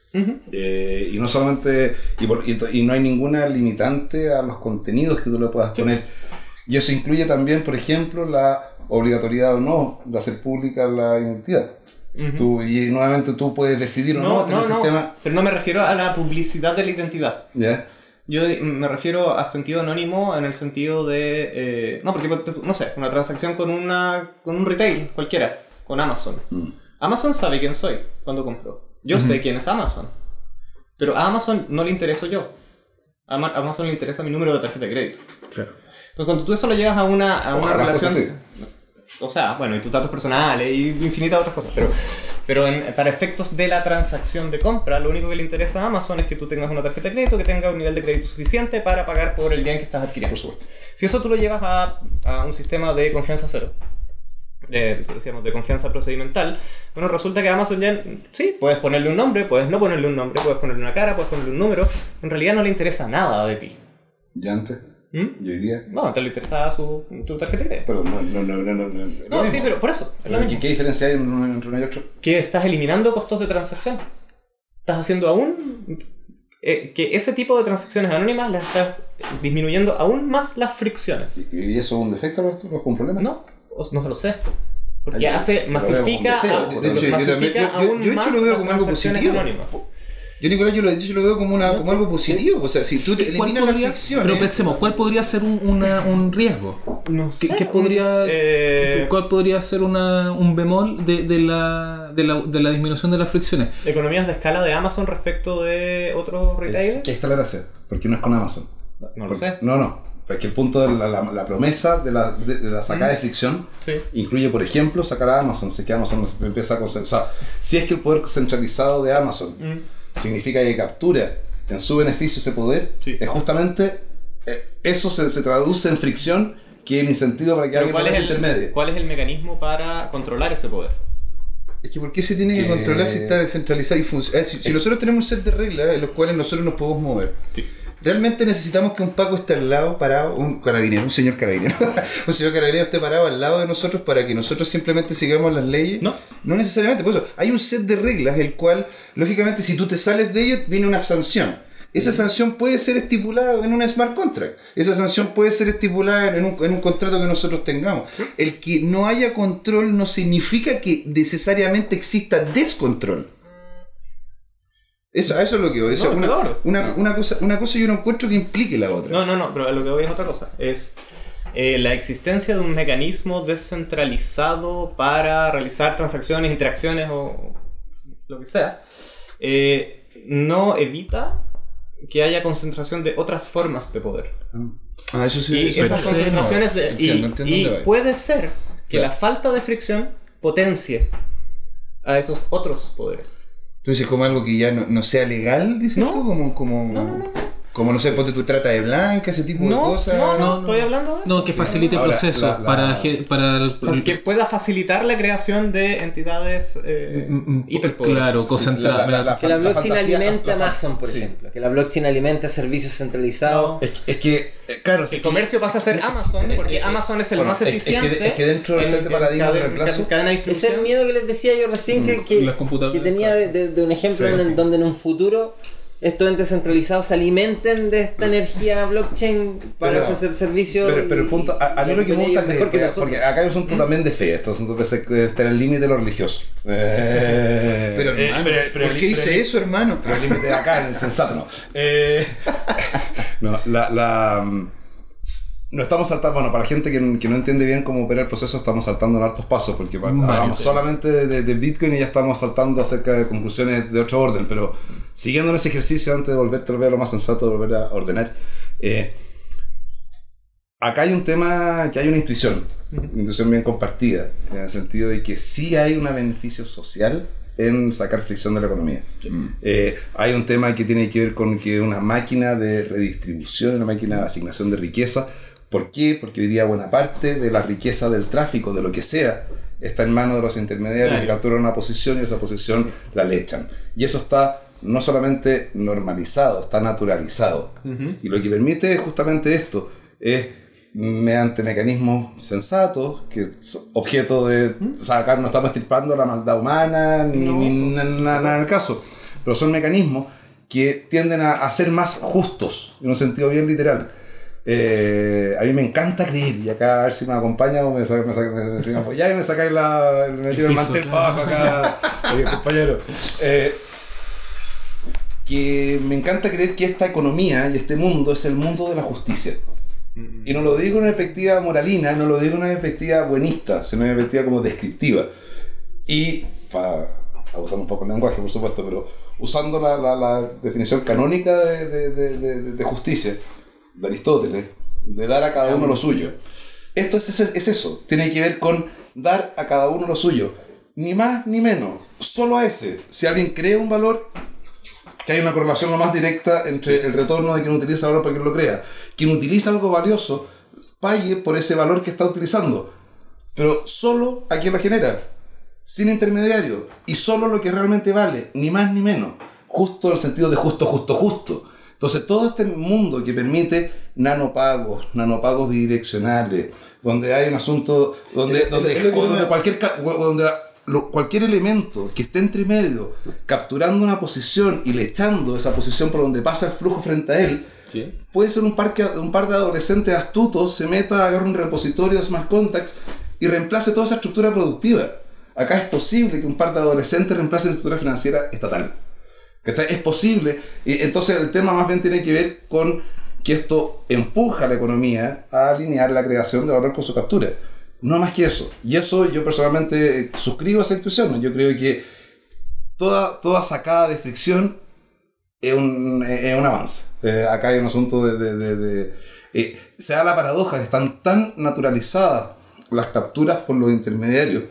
Eh, y no solamente. Y, por- y y no hay ninguna limitante a los contenidos que tú le puedas poner. Y eso incluye también, por ejemplo, la obligatoriedad o no de hacer pública la identidad. Ujú. Tú- y nuevamente tú puedes decidir o no, No, tener no, un no. sistema. Pero no me refiero a la publicidad de la identidad. ¿Ya? Yo me refiero a sentido anónimo en el sentido de... eh, no, porque, no sé, una transacción con, una, con un retail cualquiera, con Amazon. Mm. Amazon sabe quién soy cuando compro. Yo sé quién es Amazon. Pero a Amazon no le intereso yo. A Ama- Amazon le interesa mi número de tarjeta de crédito. Claro. Entonces cuando tú eso lo llevas a una, a una Ojalá relación... O sea, bueno, y tus datos personales y infinitas otras cosas. Pero, pero en- para efectos de la transacción de compra, lo único que le interesa a Amazon es que tú tengas una tarjeta de crédito que tenga un nivel de crédito suficiente para pagar por el bien que estás adquiriendo. Por supuesto. Si eso tú lo llevas a, a un sistema de confianza cero, de, decíamos, de confianza procedimental, bueno, resulta que Amazon ya, sí, puedes ponerle un nombre, puedes no ponerle un nombre, puedes ponerle una cara, puedes ponerle un número, en realidad no le interesa nada de ti. ¿Ya antes? ¿Mm? ¿Y hoy día? No, te le interesa su, tu tarjeta de crédito. Pero no, no, no, no, no, no, No, lo sí, pero por eso. lo. ¿qué, ¿Qué diferencia hay entre uno y otro? que estás eliminando costos de transacción. Estás haciendo aún eh, que ese tipo de transacciones anónimas las estás disminuyendo aún más las fricciones. ¿Y eso es un defecto o esto es un problema? No, no lo sé. Porque hace, lo masifica, a- de hecho, yo masifica también- yo- yo- aún yo de hecho más lo veo las como algo positivo. anónimas. Yo, Nicolás, yo lo, yo lo veo como, una, como algo positivo. O sea, si tú te ¿Cuál eliminas la podría- fricción. pero pensemos, ¿cuál podría ser un, una- un riesgo? No ¿Qué, qué podría, Eh, ¿Cuál podría ser una, un bemol de, de la, de, la, de la disminución de las fricciones? economías de escala de Amazon respecto de otros retailers. ¿Qué está la gracia? Porque no es con Amazon. No lo sé. No, no. Es que el punto de la, la- la promesa de la, de, de la sacada de fricción Sí. incluye, por ejemplo, sacar a Amazon. Sé que Amazon empieza a concentrar. O sea, si es que el poder centralizado de Amazon Mm. Significa que captura en su beneficio ese poder, Sí. es justamente eh, eso se, se traduce en fricción, que es el incentivo para que alguien ¿cuál, es el, intermedio. ¿Cuál es el mecanismo para controlar ese poder? Es que ¿por qué se tiene que Que- controlar si está descentralizado y funciona? si, si nosotros tenemos un set de reglas en los cuales nosotros nos podemos mover, realmente necesitamos que un Paco esté al lado, parado, un carabinero, un señor carabinero, un señor carabinero esté parado al lado de nosotros para que nosotros simplemente sigamos las leyes. No. No necesariamente, por eso hay un set de reglas el cual, lógicamente, si tú te sales de ello, viene una sanción. Esa sanción puede ser estipulada en un smart contract. Esa sanción puede ser estipulada en un, en un contrato que nosotros tengamos. El que no haya control no significa que necesariamente exista descontrol. Eso, eso es lo que voy. No, una, claro. una, una cosa, una cosa yo no encuentro que implique la otra. No, no, no, pero lo que voy es otra cosa. Es eh, la existencia de un mecanismo descentralizado para realizar transacciones, interacciones o lo que sea, eh, no evita que haya concentración de otras formas de poder. Ah, eso sí. y eso- esas concentraciones de, y, Entiendo, entiendo y dónde va. puede ser que Claro. la falta de fricción potencie a esos otros poderes. Tú dices como algo que ya no, no sea legal, dices No. tú, como, como, No, no, no. Como no sé, ponte tu trata de blanca, ese tipo de No, cosas. no, no, no, estoy hablando de eso. No, que sí. facilite Ahora, procesos la- la- para, ge- para el- Así que pueda facilitar la creación de entidades eh, Mm, mm, hiperpoderosas. claro, concentrada. la- la- Que la la blockchain fantasía- alimenta la- Amazon, por sí. ejemplo. Que la blockchain alimenta servicios centralizados. No. Es, que- es que, eh, claro, El comercio pasa a ser Amazon porque Amazon es el bueno, más es- es que- eficiente. es que dentro del set de de reemplazo- cadena de Es el miedo que les decía yo recién que, que, que tenía de, de- de un ejemplo Sí. en el- donde en un futuro estos entes centralizados se alimenten de esta energía blockchain para Pero- ofrecer servicios. Pero, pero el punto, a, a mí lo que me gusta mejor que porque, acá hay un asunto también de fe, esto es un está en el límite de lo religioso. Eh, Pero eh, hermano, pero- pero ¿por qué dice eso, hermano? Pero el límite de acá, en el sensato, no. Eh, no, la, la, mm, no estamos saltando, bueno, para gente que, que no entiende bien cómo opera el proceso, estamos saltando en hartos pasos, porque pa- Varios, hablamos solamente de, de Bitcoin y ya estamos saltando acerca de conclusiones de otro orden, pero siguiendo en ese ejercicio, antes de volver tal vez a lo más sensato, de volver a ordenar, eh, acá hay un tema, que hay una intuición, una intuición bien compartida, en el sentido de que sí hay un beneficio social en sacar fricción de la economía. Eh, hay un tema que tiene que ver con que una máquina de redistribución, una máquina de asignación de riqueza. ¿Por qué? Porque hoy día buena parte de la riqueza del tráfico, de lo que sea, está en manos de los intermediarios que capturan una posición y esa posición la le echan. Y eso está no solamente normalizado, está naturalizado. Y lo que permite justamente esto es mediante mecanismos sensatos, que son objeto de sacar, no estamos estirpando la maldad humana, ni, No. ni na- na- nada en el caso, pero son mecanismos que tienden a, a ser más justos, en un sentido bien literal. Eh, a mí me encanta creer, y acá a ver si me acompaña o me saca, me saca, me, me, me apoyáis y me sacáis la, me tiro el mantel claro. para abajo acá, oye, compañero. Eh, que me encanta creer que esta economía y este mundo es el mundo de la justicia. Y no lo digo en una perspectiva moralina, no lo digo en una perspectiva buenista, sino en una perspectiva como descriptiva. Y, para abusar un poco el lenguaje, por supuesto, pero usando la, la- la definición canónica de- de- de- de justicia, de Aristóteles, de dar a cada uno lo suyo. Esto es, es- es eso, tiene que ver con dar a cada uno lo suyo. Ni más ni menos, solo a ese. Si alguien crea un valor, que hay una correlación lo más directa entre el retorno de quien utiliza valor para quien lo crea. Quien utiliza algo valioso, pague por ese valor que está utilizando, pero solo a quien lo genera, sin intermediario, y solo lo que realmente vale, ni más ni menos. Justo en el sentido de justo, justo, justo. Entonces, todo este mundo que permite nanopagos, nanopagos bidireccionales, donde hay un asunto, donde, Es- donde, lo que donde cualquier, donde cualquier elemento que esté entre medio, capturando una posición y le echando esa posición por donde pasa el flujo frente a él, Sí. puede ser un par, que- un par de adolescentes astutos se meta, agarre un repositorio de smart contacts y reemplace toda esa estructura productiva. Acá es posible que un par de adolescentes reemplacen la estructura financiera estatal. ¿Cachai? Es posible. Y entonces el tema más bien tiene que ver con que esto empuja a la economía a alinear la creación de valor con su captura. No más que eso. Y eso yo personalmente suscribo a esa intuición. Yo creo que toda, toda sacada de fricción es un, es un avance. Eh, acá hay un asunto de... de- de- de- eh, se da la paradoja que están tan naturalizadas las capturas por los intermediarios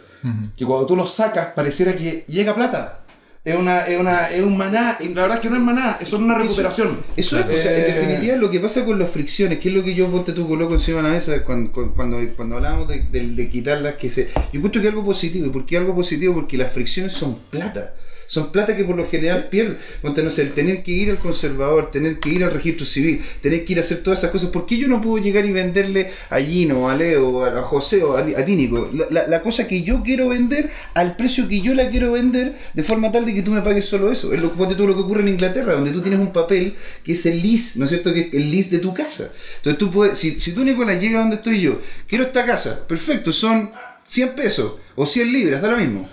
que cuando tú los sacas pareciera que llega plata. Es, una, es, una, es un maná, y la verdad es que no es maná, es solo una recuperación. Eso es, o sea, en Eh, definitiva lo que pasa con las fricciones, que es lo que yo ponte tú coloco encima de la mesa cuando, cuando, cuando hablábamos de, de, de quitarlas, que se. Yo encuentro que es algo positivo. ¿Y por qué algo positivo? Porque las fricciones son plata. Son plata que por lo general pierden. Ponte, no sé, el tener que ir al conservador, tener que ir al registro civil, tener que ir a hacer todas esas cosas. ¿Por qué yo no puedo llegar y venderle a Gino, a Leo, a, José o a, a ti, Nico? La, la- la cosa que yo quiero vender al precio que yo la quiero vender de forma tal de que tú me pagues solo eso. Es lo, ponte tú lo que ocurre en Inglaterra, donde tú tienes un papel que es el lease, ¿no es cierto? Que es el lease de tu casa. Entonces tú puedes, si, si tú, Nicolás, llegas donde estoy yo, quiero esta casa, perfecto, son 100 pesos o 100 libras, da lo mismo.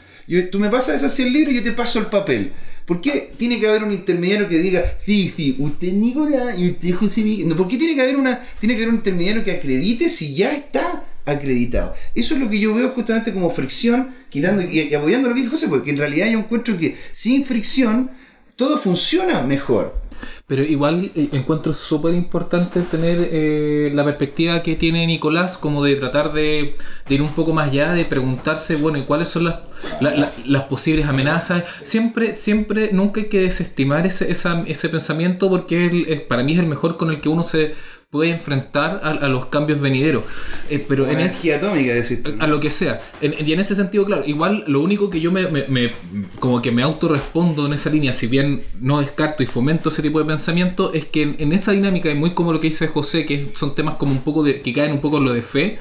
Tú me pasas esas 100 libras y yo te paso el papel. ¿Por qué tiene que haber un intermediario que diga, sí, sí, usted Nicolás y usted José Miguel? No, ¿Por qué tiene que haber una, tiene que haber un intermediario que acredite si ya está acreditado? Eso es lo que yo veo justamente como fricción, quitando y, y apoyando lo que dijo José, porque en realidad yo encuentro que sin fricción todo funciona mejor. Pero igual eh, encuentro súper importante tener eh, la perspectiva que tiene Nicolás, como de tratar de, ir un poco más allá, de preguntarse, bueno, ¿y cuáles son las, la- la- las posibles amenazas? Siempre, siempre, nunca hay que desestimar ese, esa- ese pensamiento porque es- para mí es el mejor con el que uno se puede enfrentar a, a los cambios venideros. Eh, pero en energía atómica, decís tú. a lo que sea. En- y en ese sentido, claro, igual lo único que yo me, me- me- como que me autorrespondo en esa línea, si bien no descarto y fomento ese tipo de pensamiento, es que en, en esa dinámica, y muy como lo que dice José, que son temas como un poco de, que caen un poco en lo de fe,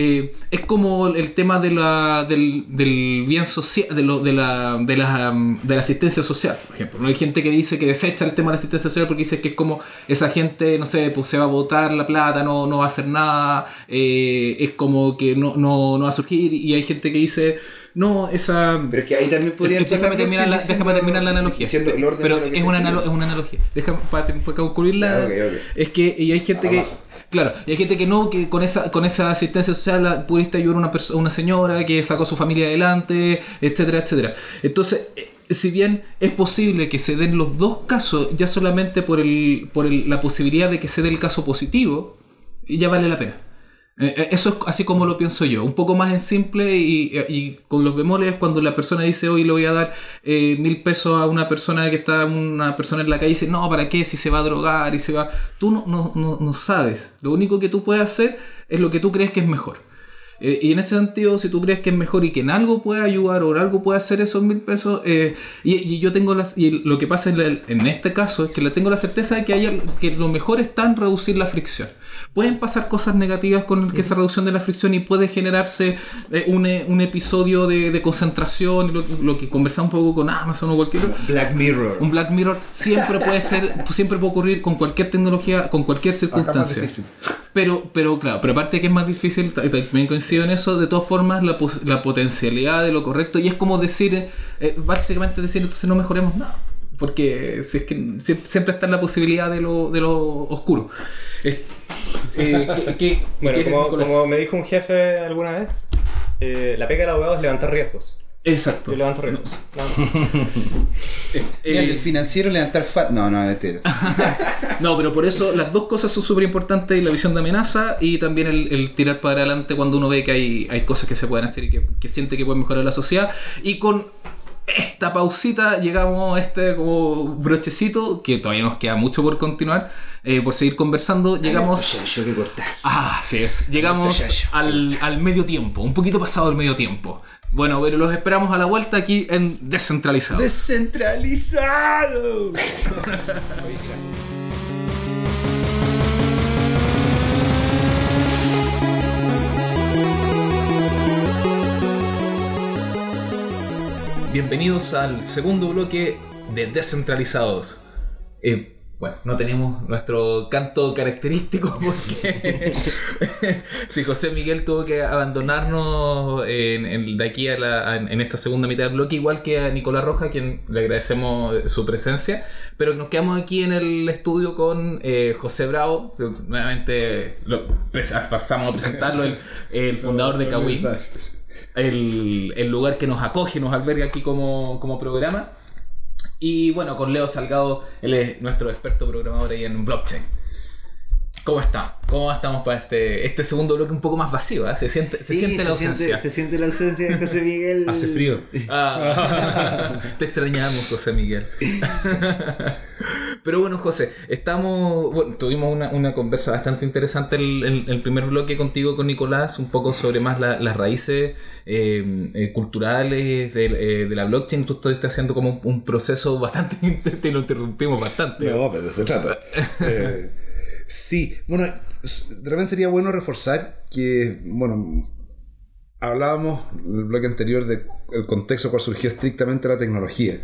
eh, es como el tema de la, del, del bien social, de, lo, de, la, de, la, um, de la asistencia social, por ejemplo. ¿no? Hay gente que dice que desecha el tema de la asistencia social porque dice que es como esa gente, no sé, pues se va a botar la plata, no, no va a hacer nada, eh, es como que no, no, no va a surgir. Y hay gente que dice, no, esa... Pero es que ahí también podría entrar Déjame terminar la, blockchain déjame diciendo- terminar la analogía. diciendo Pero es una, es una analogía. Déjame para, para concluirla. Ya, ok, ok. Es que y hay gente que. Claro, y hay gente que no, que con esa, con esa asistencia social pudiste ayudar a una, perso- a una señora que sacó a su familia adelante, etcétera, etcétera. Entonces, eh, si bien es posible que se den los dos casos, ya solamente por, el, por el- la posibilidad de que se dé el caso positivo, ya vale la pena. Eh, eh, Eso es así como lo pienso yo, un poco más en simple y, con los bemoles cuando la persona dice hoy le voy a dar eh, mil pesos a una persona que está una persona en la calle y dice no, ¿para qué? Si se va a drogar y se va... Tú no, no, no, no sabes, lo único que tú puedes hacer es lo que tú crees que es mejor. Eh, y en ese sentido, si tú crees que es mejor y que en algo puede ayudar o en algo puede hacer esos mil pesos, eh, y, yo tengo las, y lo que pasa en, en este caso es que le tengo la certeza de que, hay, que lo mejor está en reducir la fricción. Pueden pasar cosas negativas con que esa reducción de la fricción y puede generarse eh, un, eh, un episodio de, de concentración, y lo, lo que conversamos un poco con Amazon o cualquier Black Mirror. un Black Mirror siempre puede ser, siempre puede ocurrir con cualquier tecnología, con cualquier Acá más circunstancia. difícil. Pero, pero claro, pero aparte de que es más difícil, ta- también coincido en eso, de todas formas la, la potencialidad de lo correcto, y es como decir, eh, básicamente decir, entonces no mejoremos nada. Porque si es que sie- siempre está la posibilidad de lo, de lo oscuro. Eh, ¿qué- qué- Bueno, qué- como, como me dijo un jefe alguna vez, eh, la pega del abogado es levantar riesgos. Exacto. Yo levanto riesgos. El Eh, del financiero levantar fat. No, no, este. No, pero por eso las dos cosas son súper importantes, la visión de amenaza y también el, el tirar para adelante cuando uno ve que hay, hay cosas que se pueden hacer y que, que siente que pueden mejorar la sociedad. Y con esta pausita llegamos a este como brochecito, que todavía nos queda mucho por continuar, eh, por seguir conversando. Llegamos... Yo que cortar. Ah, sí es. Llegamos al, al medio tiempo, un poquito pasado el medio tiempo. Bueno, pero los esperamos a la vuelta aquí en Descentralizado. Descentralizado. Bienvenidos al segundo bloque de Descentralizados. Eh, bueno, no tenemos nuestro canto característico porque si José Miguel tuvo que abandonarnos en, de aquí en, esta segunda mitad del bloque, igual que a Nicolás Roja, a quien le agradecemos su presencia, pero nos quedamos aquí en el estudio con eh, José Bravo, nuevamente lo, pasamos a presentarlo, el, el fundador de Kawin el, lugar que nos acoge, nos alberga aquí como, como programa. Y bueno, con Leo Salgado, él es nuestro experto programador ahí en blockchain. ¿Cómo está? ¿Cómo estamos para este, este segundo bloque un poco más vacío? ¿eh? Se siente, se la se ausencia. siente- se siente la ausencia de José Miguel. Hace frío. Ah, te extrañamos, José Miguel. Pero bueno, José, estamos. Bueno, tuvimos una, una conversa bastante interesante el, el- el primer bloque contigo, con Nicolás, un poco sobre más la- las raíces eh, eh, culturales de, eh, de la blockchain. Tú estuviste haciendo como un, un proceso bastante. Te lo interrumpimos bastante. No, pero de eso se trata. Sí, bueno, de repente sería bueno reforzar que, bueno, hablábamos en el bloque anterior del contexto cual surgió estrictamente la tecnología.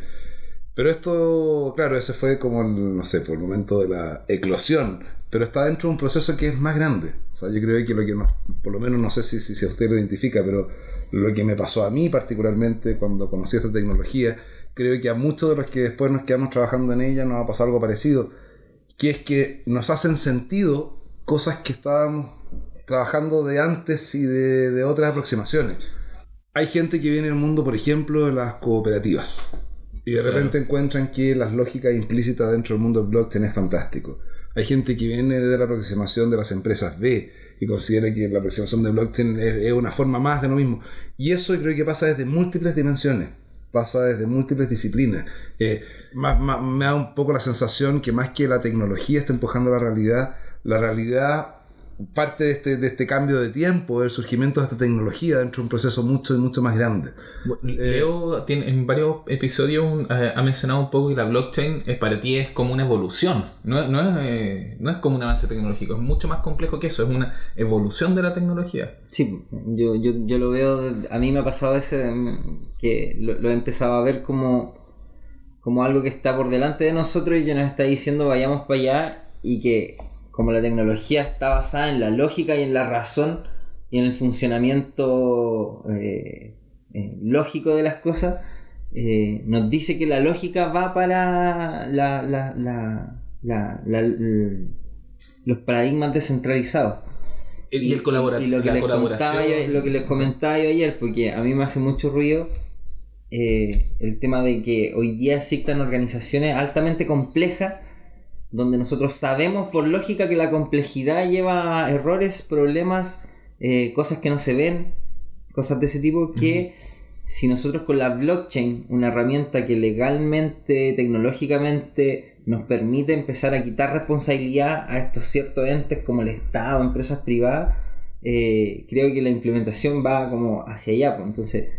Pero esto, claro, ese fue como, el, no sé, por el momento de la eclosión. Pero está dentro de un proceso que es más grande. O sea, yo creo que lo que nos, por lo menos no sé si, si, si usted lo identifica, pero lo que me pasó a mí particularmente cuando conocí esta tecnología, creo que a muchos de los que después nos quedamos trabajando en ella nos ha pasado algo parecido. Que es que nos hacen sentido cosas que estábamos trabajando de antes y de, de otras aproximaciones. Hay gente que viene del mundo, por ejemplo, de las cooperativas. Y de repente encuentran que las lógicas implícitas dentro del mundo del blockchain es fantástico. Hay gente que viene de la aproximación de las empresas B y considera que la aproximación de blockchain es, es una forma más de lo mismo. Y eso creo que pasa desde múltiples dimensiones, pasa desde múltiples disciplinas. Eh, ma- me da un poco la sensación que más que la tecnología está empujando la realidad, la realidad parte de este, de este cambio de tiempo, del surgimiento de esta tecnología dentro de un proceso mucho y mucho más grande. Leo tiene, en varios episodios eh, ha mencionado un poco que la blockchain eh, para ti es como una evolución, no, es- no, es, eh, no es como un avance tecnológico, es mucho más complejo que eso, es una evolución de la tecnología. Sí, yo, yo, yo lo veo, a mí me ha pasado ese mm, que lo, lo he empezado a ver como, como algo que está por delante de nosotros y que nos está diciendo vayamos para allá y que como la tecnología está basada en la lógica y en la razón y en el funcionamiento eh, eh, lógico de las cosas, eh, nos dice que la lógica va para la, la- la- la- la- l- los paradigmas descentralizados. Y, el colabora- y lo que la les comentaba colaboración. yo, lo que les comentaba yo ayer, porque a mí me hace mucho ruido eh, el tema de que hoy día existan organizaciones altamente complejas donde nosotros sabemos por lógica que la complejidad lleva a errores, problemas, eh, cosas que no se ven, cosas de ese tipo que si nosotros con la blockchain, una herramienta que legalmente, tecnológicamente nos permite empezar a quitar responsabilidad a estos ciertos entes como el Estado, empresas privadas, eh, creo que la implementación va como hacia allá. pues. Entonces,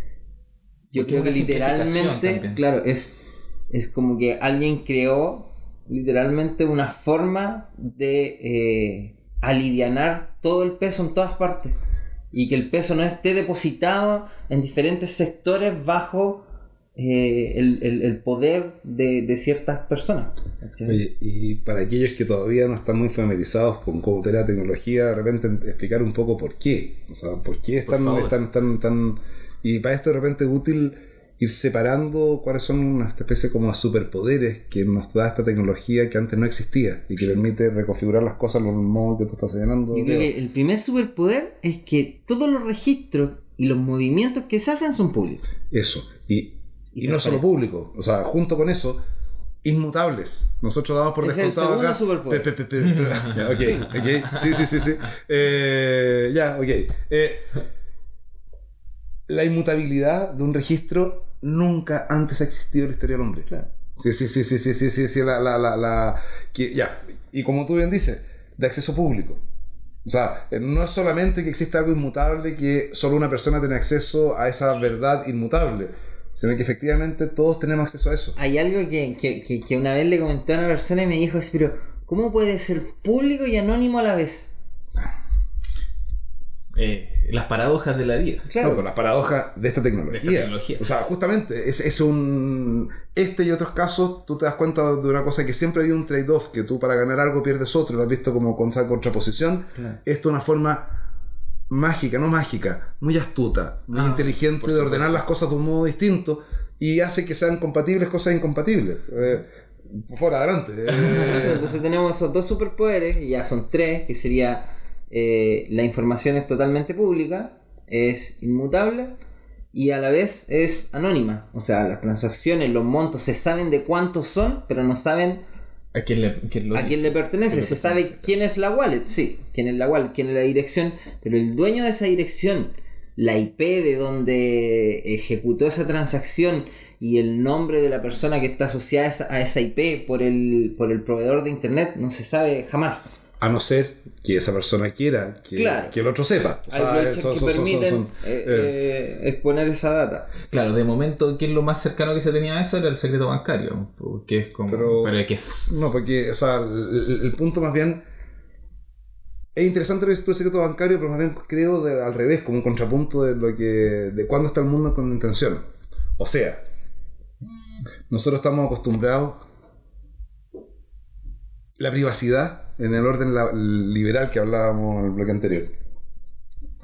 yo Porque creo que literalmente, claro, es, es como que alguien creó literalmente una forma de eh, alivianar todo el peso en todas partes y que el peso no esté depositado en diferentes sectores bajo eh, el, el- el poder de, de ciertas personas. Oye, y para aquellos que todavía no están muy familiarizados con cómo opera la tecnología, de repente explicar un poco por qué. O sea, por qué están, están, tan, tan... Y para esto de repente es útil ir separando cuáles son una especie como de superpoderes que nos da esta tecnología que antes no existía y que permite reconfigurar las cosas en el modo que tú estás señalando. Yo creo que el primer superpoder es que todos los registros y los movimientos que se hacen son públicos. Eso. Y, Y y no solo público. O sea, junto con eso, inmutables. Nosotros damos por Es el descontado segundo acá. superpoder. Pe- pe- ok, ok. Sí, sí, sí, sí. Eh, ya, ok. Eh, la inmutabilidad de un registro nunca antes ha existido en la historia del hombre. Claro. Sí, sí, sí, sí, sí, sí, sí, sí, la, la, la, la- que, ya. Y como tú bien dices, de acceso público. O sea, eh, no es solamente que exista algo inmutable que solo una persona tiene acceso a esa verdad inmutable, sino que efectivamente todos tenemos acceso a eso. Hay algo que, que- que- que una vez le comenté a una persona y me dijo así, pero ¿cómo puede ser público y anónimo a la vez? Eh, las paradojas de la vida. No, con las paradojas de esta tecnología. De esta tecnología. O sea, justamente, es, es un. Este y otros casos, tú te das cuenta de una cosa que siempre hay un trade-off, que tú para ganar algo pierdes otro, lo has visto como con esa contraposición. Claro. Esto es una forma mágica, no mágica, muy astuta, muy Ah, inteligente de ordenar las cosas de un modo distinto y hace que sean compatibles cosas incompatibles. Eh, por favor, adelante. Eh, Entonces tenemos esos dos superpoderes, y ya son tres, que sería eh, la información es totalmente pública, es inmutable y a la vez es anónima. O sea, las transacciones, los montos, se saben de cuántos son, pero no saben ¿A quién le, quién lo a quién le pertenece. ¿Quién le Se sabe quién es la wallet, sí, quién es la wallet, quién es la dirección, pero el dueño de esa dirección, la IP de donde ejecutó esa transacción y el nombre de la persona que está asociada a esa, a esa IP por el, por el proveedor de internet no se sabe jamás. A no ser que esa persona quiera que, Claro. que el otro sepa. O Hay sea, blockchains son- que son- son- permiten son- eh, eh, eh, exponer esa data. Claro, de momento, ¿quién lo más cercano que se tenía a eso era el secreto bancario? Que es como. Pero- Pero, que es. No, porque, o sea, el, el- el punto más bien. Es interesante lo que es el secreto bancario, pero más bien creo de- al revés, como un contrapunto de lo que. de cuándo está el mundo con intención. O sea, nosotros estamos acostumbrados. La privacidad, en el orden la- liberal que hablábamos en el bloque anterior,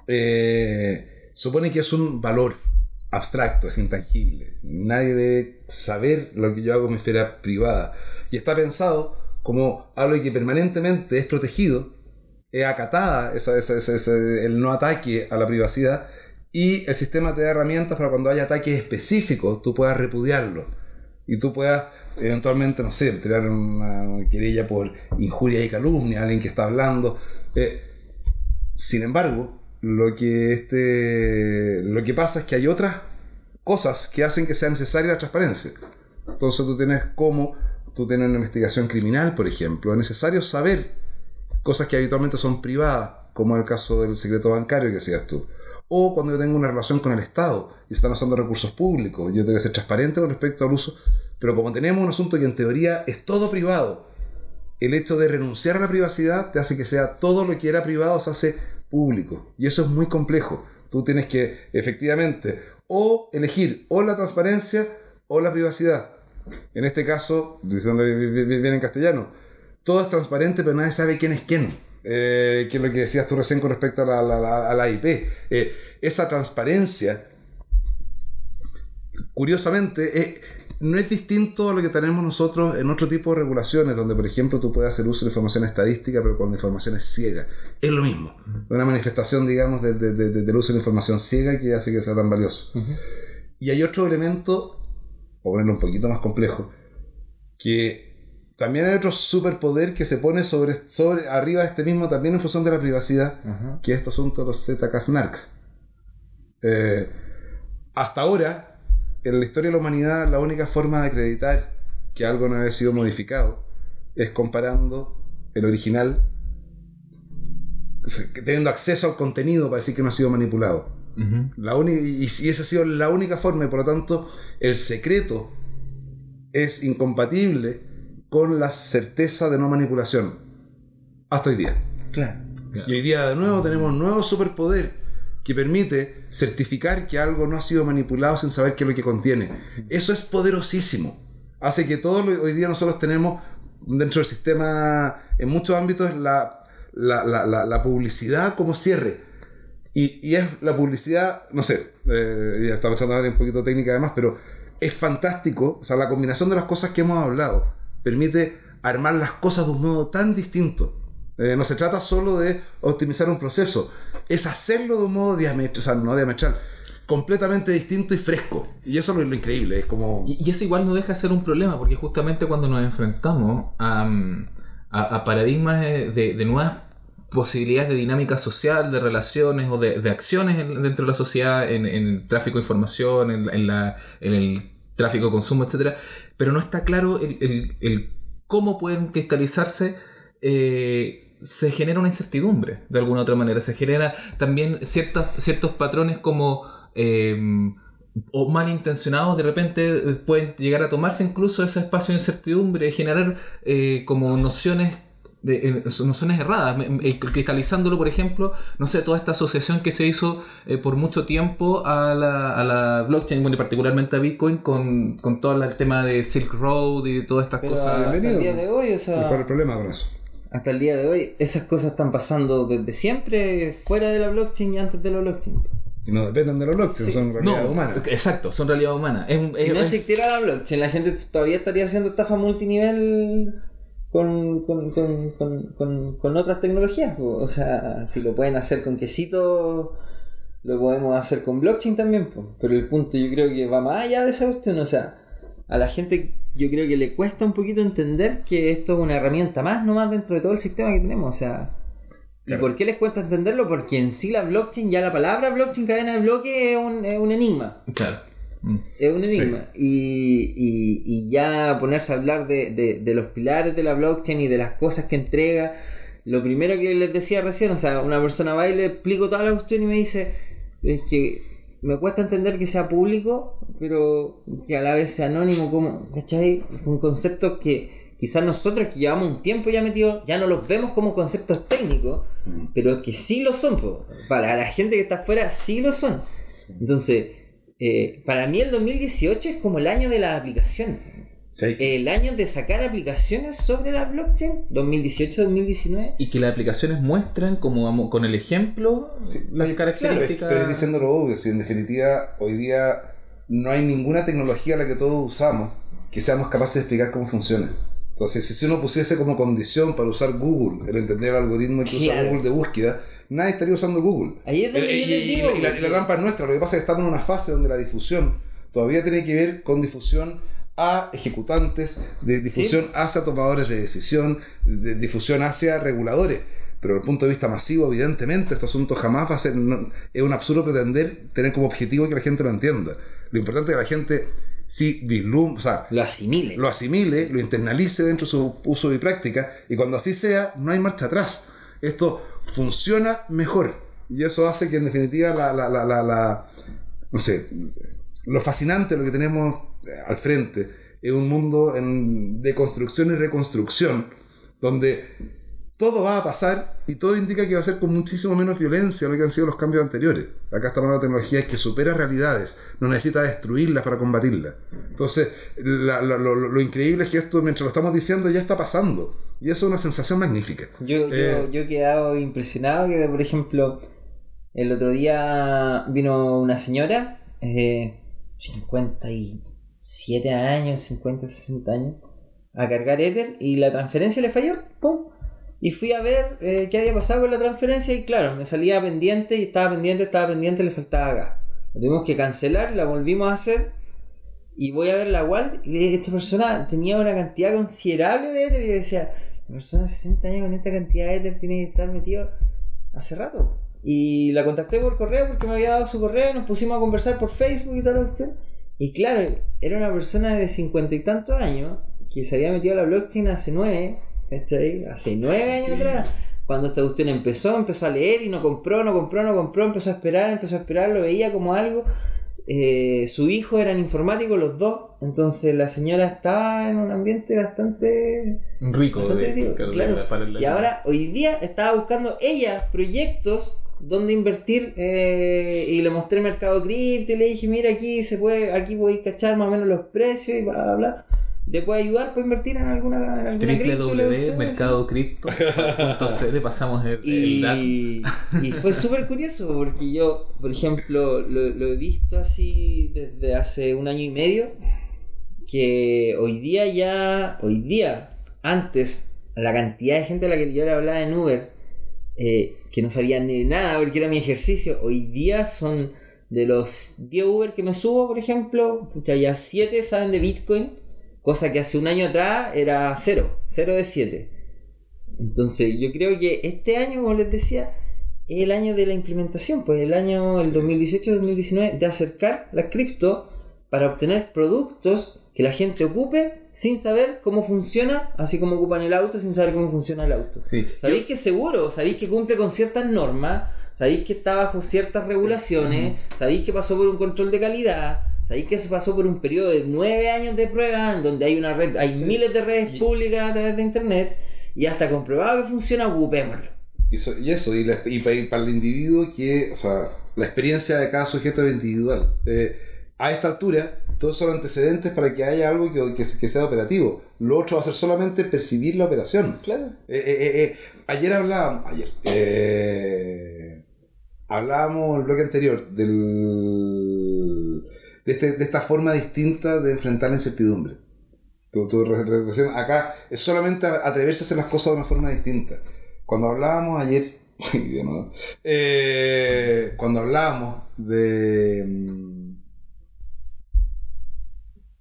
eh, supone que es un valor abstracto, es intangible. Nadie debe saber lo que yo hago en mi esfera privada. Y está pensado como algo que permanentemente es protegido, es acatada esa, esa- esa- el no ataque a la privacidad y el sistema te da herramientas para cuando haya ataques específicos tú puedas repudiarlo y tú puedas eventualmente, no sé, tirar una querella por injuria y calumnia alguien que está hablando. Eh, sin embargo, lo que, este, lo que pasa es que hay otras cosas que hacen que sea necesaria la transparencia. Entonces tú tienes como, tú tienes una investigación criminal, por ejemplo, es necesario saber cosas que habitualmente son privadas, como el caso del secreto bancario que decías tú. O cuando yo tengo una relación con el Estado y están usando recursos públicos, yo tengo que ser transparente con respecto al uso. Pero como tenemos un asunto que en teoría es todo privado, el hecho de renunciar a la privacidad te hace que sea todo lo que era privado se hace público. Y eso es muy complejo. Tú tienes que efectivamente o elegir o la transparencia o la privacidad. En este caso, bien en castellano, todo es transparente pero nadie sabe quién es quién. Eh, que es lo que decías tú recién con respecto a la IP. Eh, esa transparencia, curiosamente, eh, no es distinto a lo que tenemos nosotros en otro tipo de regulaciones, donde, por ejemplo, tú puedes hacer uso de información estadística, pero cuando la información es ciega. Es lo mismo. Una manifestación, digamos, de- de- de- de- del uso de información ciega que hace que sea tan valioso. Y hay otro elemento, o ponerlo un poquito más complejo, que también hay otro superpoder que se pone sobre, sobre arriba de este mismo, también en función de la privacidad, que es este asunto de los ZK Snarks. Eh, hasta ahora, en la historia de la humanidad, la única forma de acreditar que algo no haya sido modificado es comparando el original, teniendo acceso al contenido para decir que no ha sido manipulado. La y si esa ha sido la única forma, y por lo tanto, el secreto es incompatible con la certeza de no manipulación. Hasta hoy día. Claro. Y hoy día de nuevo tenemos un nuevo superpoder que permite certificar que algo no ha sido manipulado sin saber qué es lo que contiene. Eso es poderosísimo. Hace que todo lo hoy día nosotros tenemos dentro del sistema, en muchos ámbitos, la, la, publicidad como cierre. Y, es la publicidad, no sé, eh, ya estamos tratando de un poquito técnica además, pero es fantástico. O sea, la combinación de las cosas que hemos hablado permite armar las cosas de un modo tan distinto. Eh, no se trata solo de optimizar un proceso, es hacerlo de un modo diametral, no diametral, completamente distinto y fresco. Y eso es lo, increíble, es como... Y, eso igual no deja de ser un problema, porque justamente cuando nos enfrentamos a, paradigmas de, nuevas posibilidades de dinámica social, de relaciones o de, acciones en- dentro de la sociedad, en, tráfico de información, en, el tráfico de consumo, etcétera, pero no está claro el cómo pueden cristalizarse. eh, se genera una incertidumbre de alguna u otra manera. Se genera también ciertos, ciertos patrones como eh, o malintencionados de repente eh, pueden llegar a tomarse incluso ese espacio de incertidumbre, generar eh, como nociones de, eh, nociones erradas. Me- me- cristalizándolo, por ejemplo, no sé, toda esta asociación que se hizo eh, por mucho tiempo a la, a la blockchain, bueno, y particularmente a Bitcoin, con, con todo el tema de Silk Road y todas estas Pero cosas. el bienvenido. día de hoy, o ¿Y sea, ¿Cuál es el problema con eso? Hasta el día de hoy, esas cosas están pasando desde siempre fuera de la blockchain y antes de la blockchain. Y no dependen de los blockchain, Sí. son realidad No, humana. exacto, son realidad humana. Es Si es- no es- existiera la blockchain, la gente todavía estaría haciendo estafa multinivel con, con, con, con, con, con otras tecnologías. po. O sea, si lo pueden hacer con quesito, lo podemos hacer con blockchain también. po. Pero el punto yo creo que va más allá de esa cuestión. O sea, a la gente yo creo que le cuesta un poquito entender que esto es una herramienta más nomás dentro de todo el sistema que tenemos. O sea... ¿Y por qué les cuesta entenderlo? Porque en sí la blockchain, ya la palabra blockchain, cadena de bloque, es un, es un enigma. Claro. Mm. Es un enigma. Y, y- y ya ponerse a hablar de, de- de los pilares de la blockchain y de las cosas que entrega. Lo primero que les decía recién, o sea, una persona va y le explico toda la cuestión y me dice, es que me cuesta entender que sea público, pero que a la vez sea anónimo, como, ¿cachai? Son conceptos que quizás nosotros que llevamos un tiempo ya metidos, ya no los vemos como conceptos técnicos, pero que sí lo son, po. para la gente que está afuera sí lo son. Entonces, eh, para mí el 2018 es como el año de la aplicación. Sí, El año de sacar aplicaciones sobre la blockchain, 2018-2019. Y que las aplicaciones muestran como vamos, con el ejemplo Sí, las Pero, características. pero diciendo lo obvio, si en definitiva hoy día no hay ninguna tecnología a la que todos usamos que seamos capaces de explicar cómo funciona. Entonces, si uno pusiese como condición para usar Google, el entender el algoritmo que usa. Google de búsqueda, nadie estaría usando Google. Ahí es donde Eh, yo y, les y- digo, y la, y la porque- trampa es nuestra. Lo que pasa es que estamos en una fase donde la difusión todavía tiene que ver con difusión a ejecutantes, de difusión hacia tomadores de decisión, de difusión hacia reguladores. Pero desde el punto de vista masivo, evidentemente, este asunto jamás va a ser. no- es un absurdo pretender tener como objetivo que la gente lo entienda. Lo importante es que la gente sí vislumbre, o sea, Lo asimile. lo asimile, lo internalice dentro de su uso y práctica, y cuando así sea, no hay marcha atrás. Esto funciona mejor. Y eso hace que en definitiva la, la, la, la- la- no sé, lo fascinante, lo que tenemos eh, al frente, es un mundo en- de construcción y reconstrucción, donde todo va a pasar y todo indica que va a ser con muchísimo menos violencia de lo que han sido los cambios anteriores. Acá estamos en una tecnología que supera realidades, no necesita destruirlas para combatirlas. Entonces, la- la- lo, increíble es que esto, mientras lo estamos diciendo, ya está pasando. Y eso es una sensación magnífica. Yo, yo, Eh, yo he quedado impresionado que, por ejemplo, el otro día vino una señora, eh, 57 años, 50, 60 años, a cargar Ether y la transferencia le falló. ¡Pum! Y fui a ver eh, qué había pasado con la transferencia y claro, me salía pendiente y estaba pendiente, estaba pendiente, le faltaba acá. Lo tuvimos que cancelar, la volvimos a hacer y voy a ver la wallet y esta persona tenía una cantidad considerable de Ether y yo decía, la persona de 60 años con esta cantidad de Ether tiene que estar metido hace rato. Y la contacté por correo porque me había dado su correo nos pusimos a conversar por Facebook y tal usted. Y claro, era una persona de cincuenta y tantos años que se había metido a la blockchain hace nueve, ¿cachai? Hace nueve años atrás. Cuando esta cuestión empezó, empezó a leer y no compró, no compró, no compró, empezó a esperar, empezó a esperar, lo veía como algo. Eh, su hijo eran informáticos los dos, entonces la señora estaba en un ambiente bastante Rico Bastante de, claro. para el- y ahora, hoy día, estaba buscando ella proyectos donde invertir eh, y le mostré mercado cripto y le dije, mira aquí se puede, aquí voy a cachar más o menos los precios y bla bla bla. ¿Te puede ayudar para invertir en alguna, en alguna www.mercadocripto.cl pasamos el, el dato. y, y fue súper curioso porque yo, por ejemplo, lo, lo he visto así desde hace un año y medio, que hoy día ya, hoy día, antes, la cantidad de gente a la que yo le hablaba en Uber, eh, que no sabía ni de nada porque era mi ejercicio, hoy día son de los 10 Uber que me subo, por ejemplo, ya 7 saben de Bitcoin, cosa que hace un año atrás era 0, 0 de 7. Entonces, yo creo que este año, como les decía, es el año de la implementación, pues el año el 2018-2019 de acercar la cripto para obtener productos que la gente ocupe sin saber cómo funciona, así como ocupan el auto sin saber cómo funciona el auto. Sí. Sabéis que es seguro, sabéis que cumple con ciertas normas, sabéis que está bajo ciertas regulaciones, sabéis que pasó por un control de calidad, sabéis que se pasó por un periodo de nueve años de prueba en donde hay una red, hay miles de redes y- públicas a través de internet y ya está comprobado que funciona, ocupémoslo. Y, so- y eso, y, la- para el individuo que, o sea, la experiencia de cada sujeto es individual. Eh, a esta altura, todos son antecedentes para que haya algo que, que, que sea operativo. Lo otro va a ser solamente percibir la operación. Claro. Eh, eh, ayer hablábamos, ayer, hablábamos el bloque anterior del, de, este- de esta forma distinta de enfrentar la incertidumbre. Acá es solamente atreverse a hacer las cosas de una forma distinta. Cuando hablábamos ayer, eh, cuando hablábamos de mm,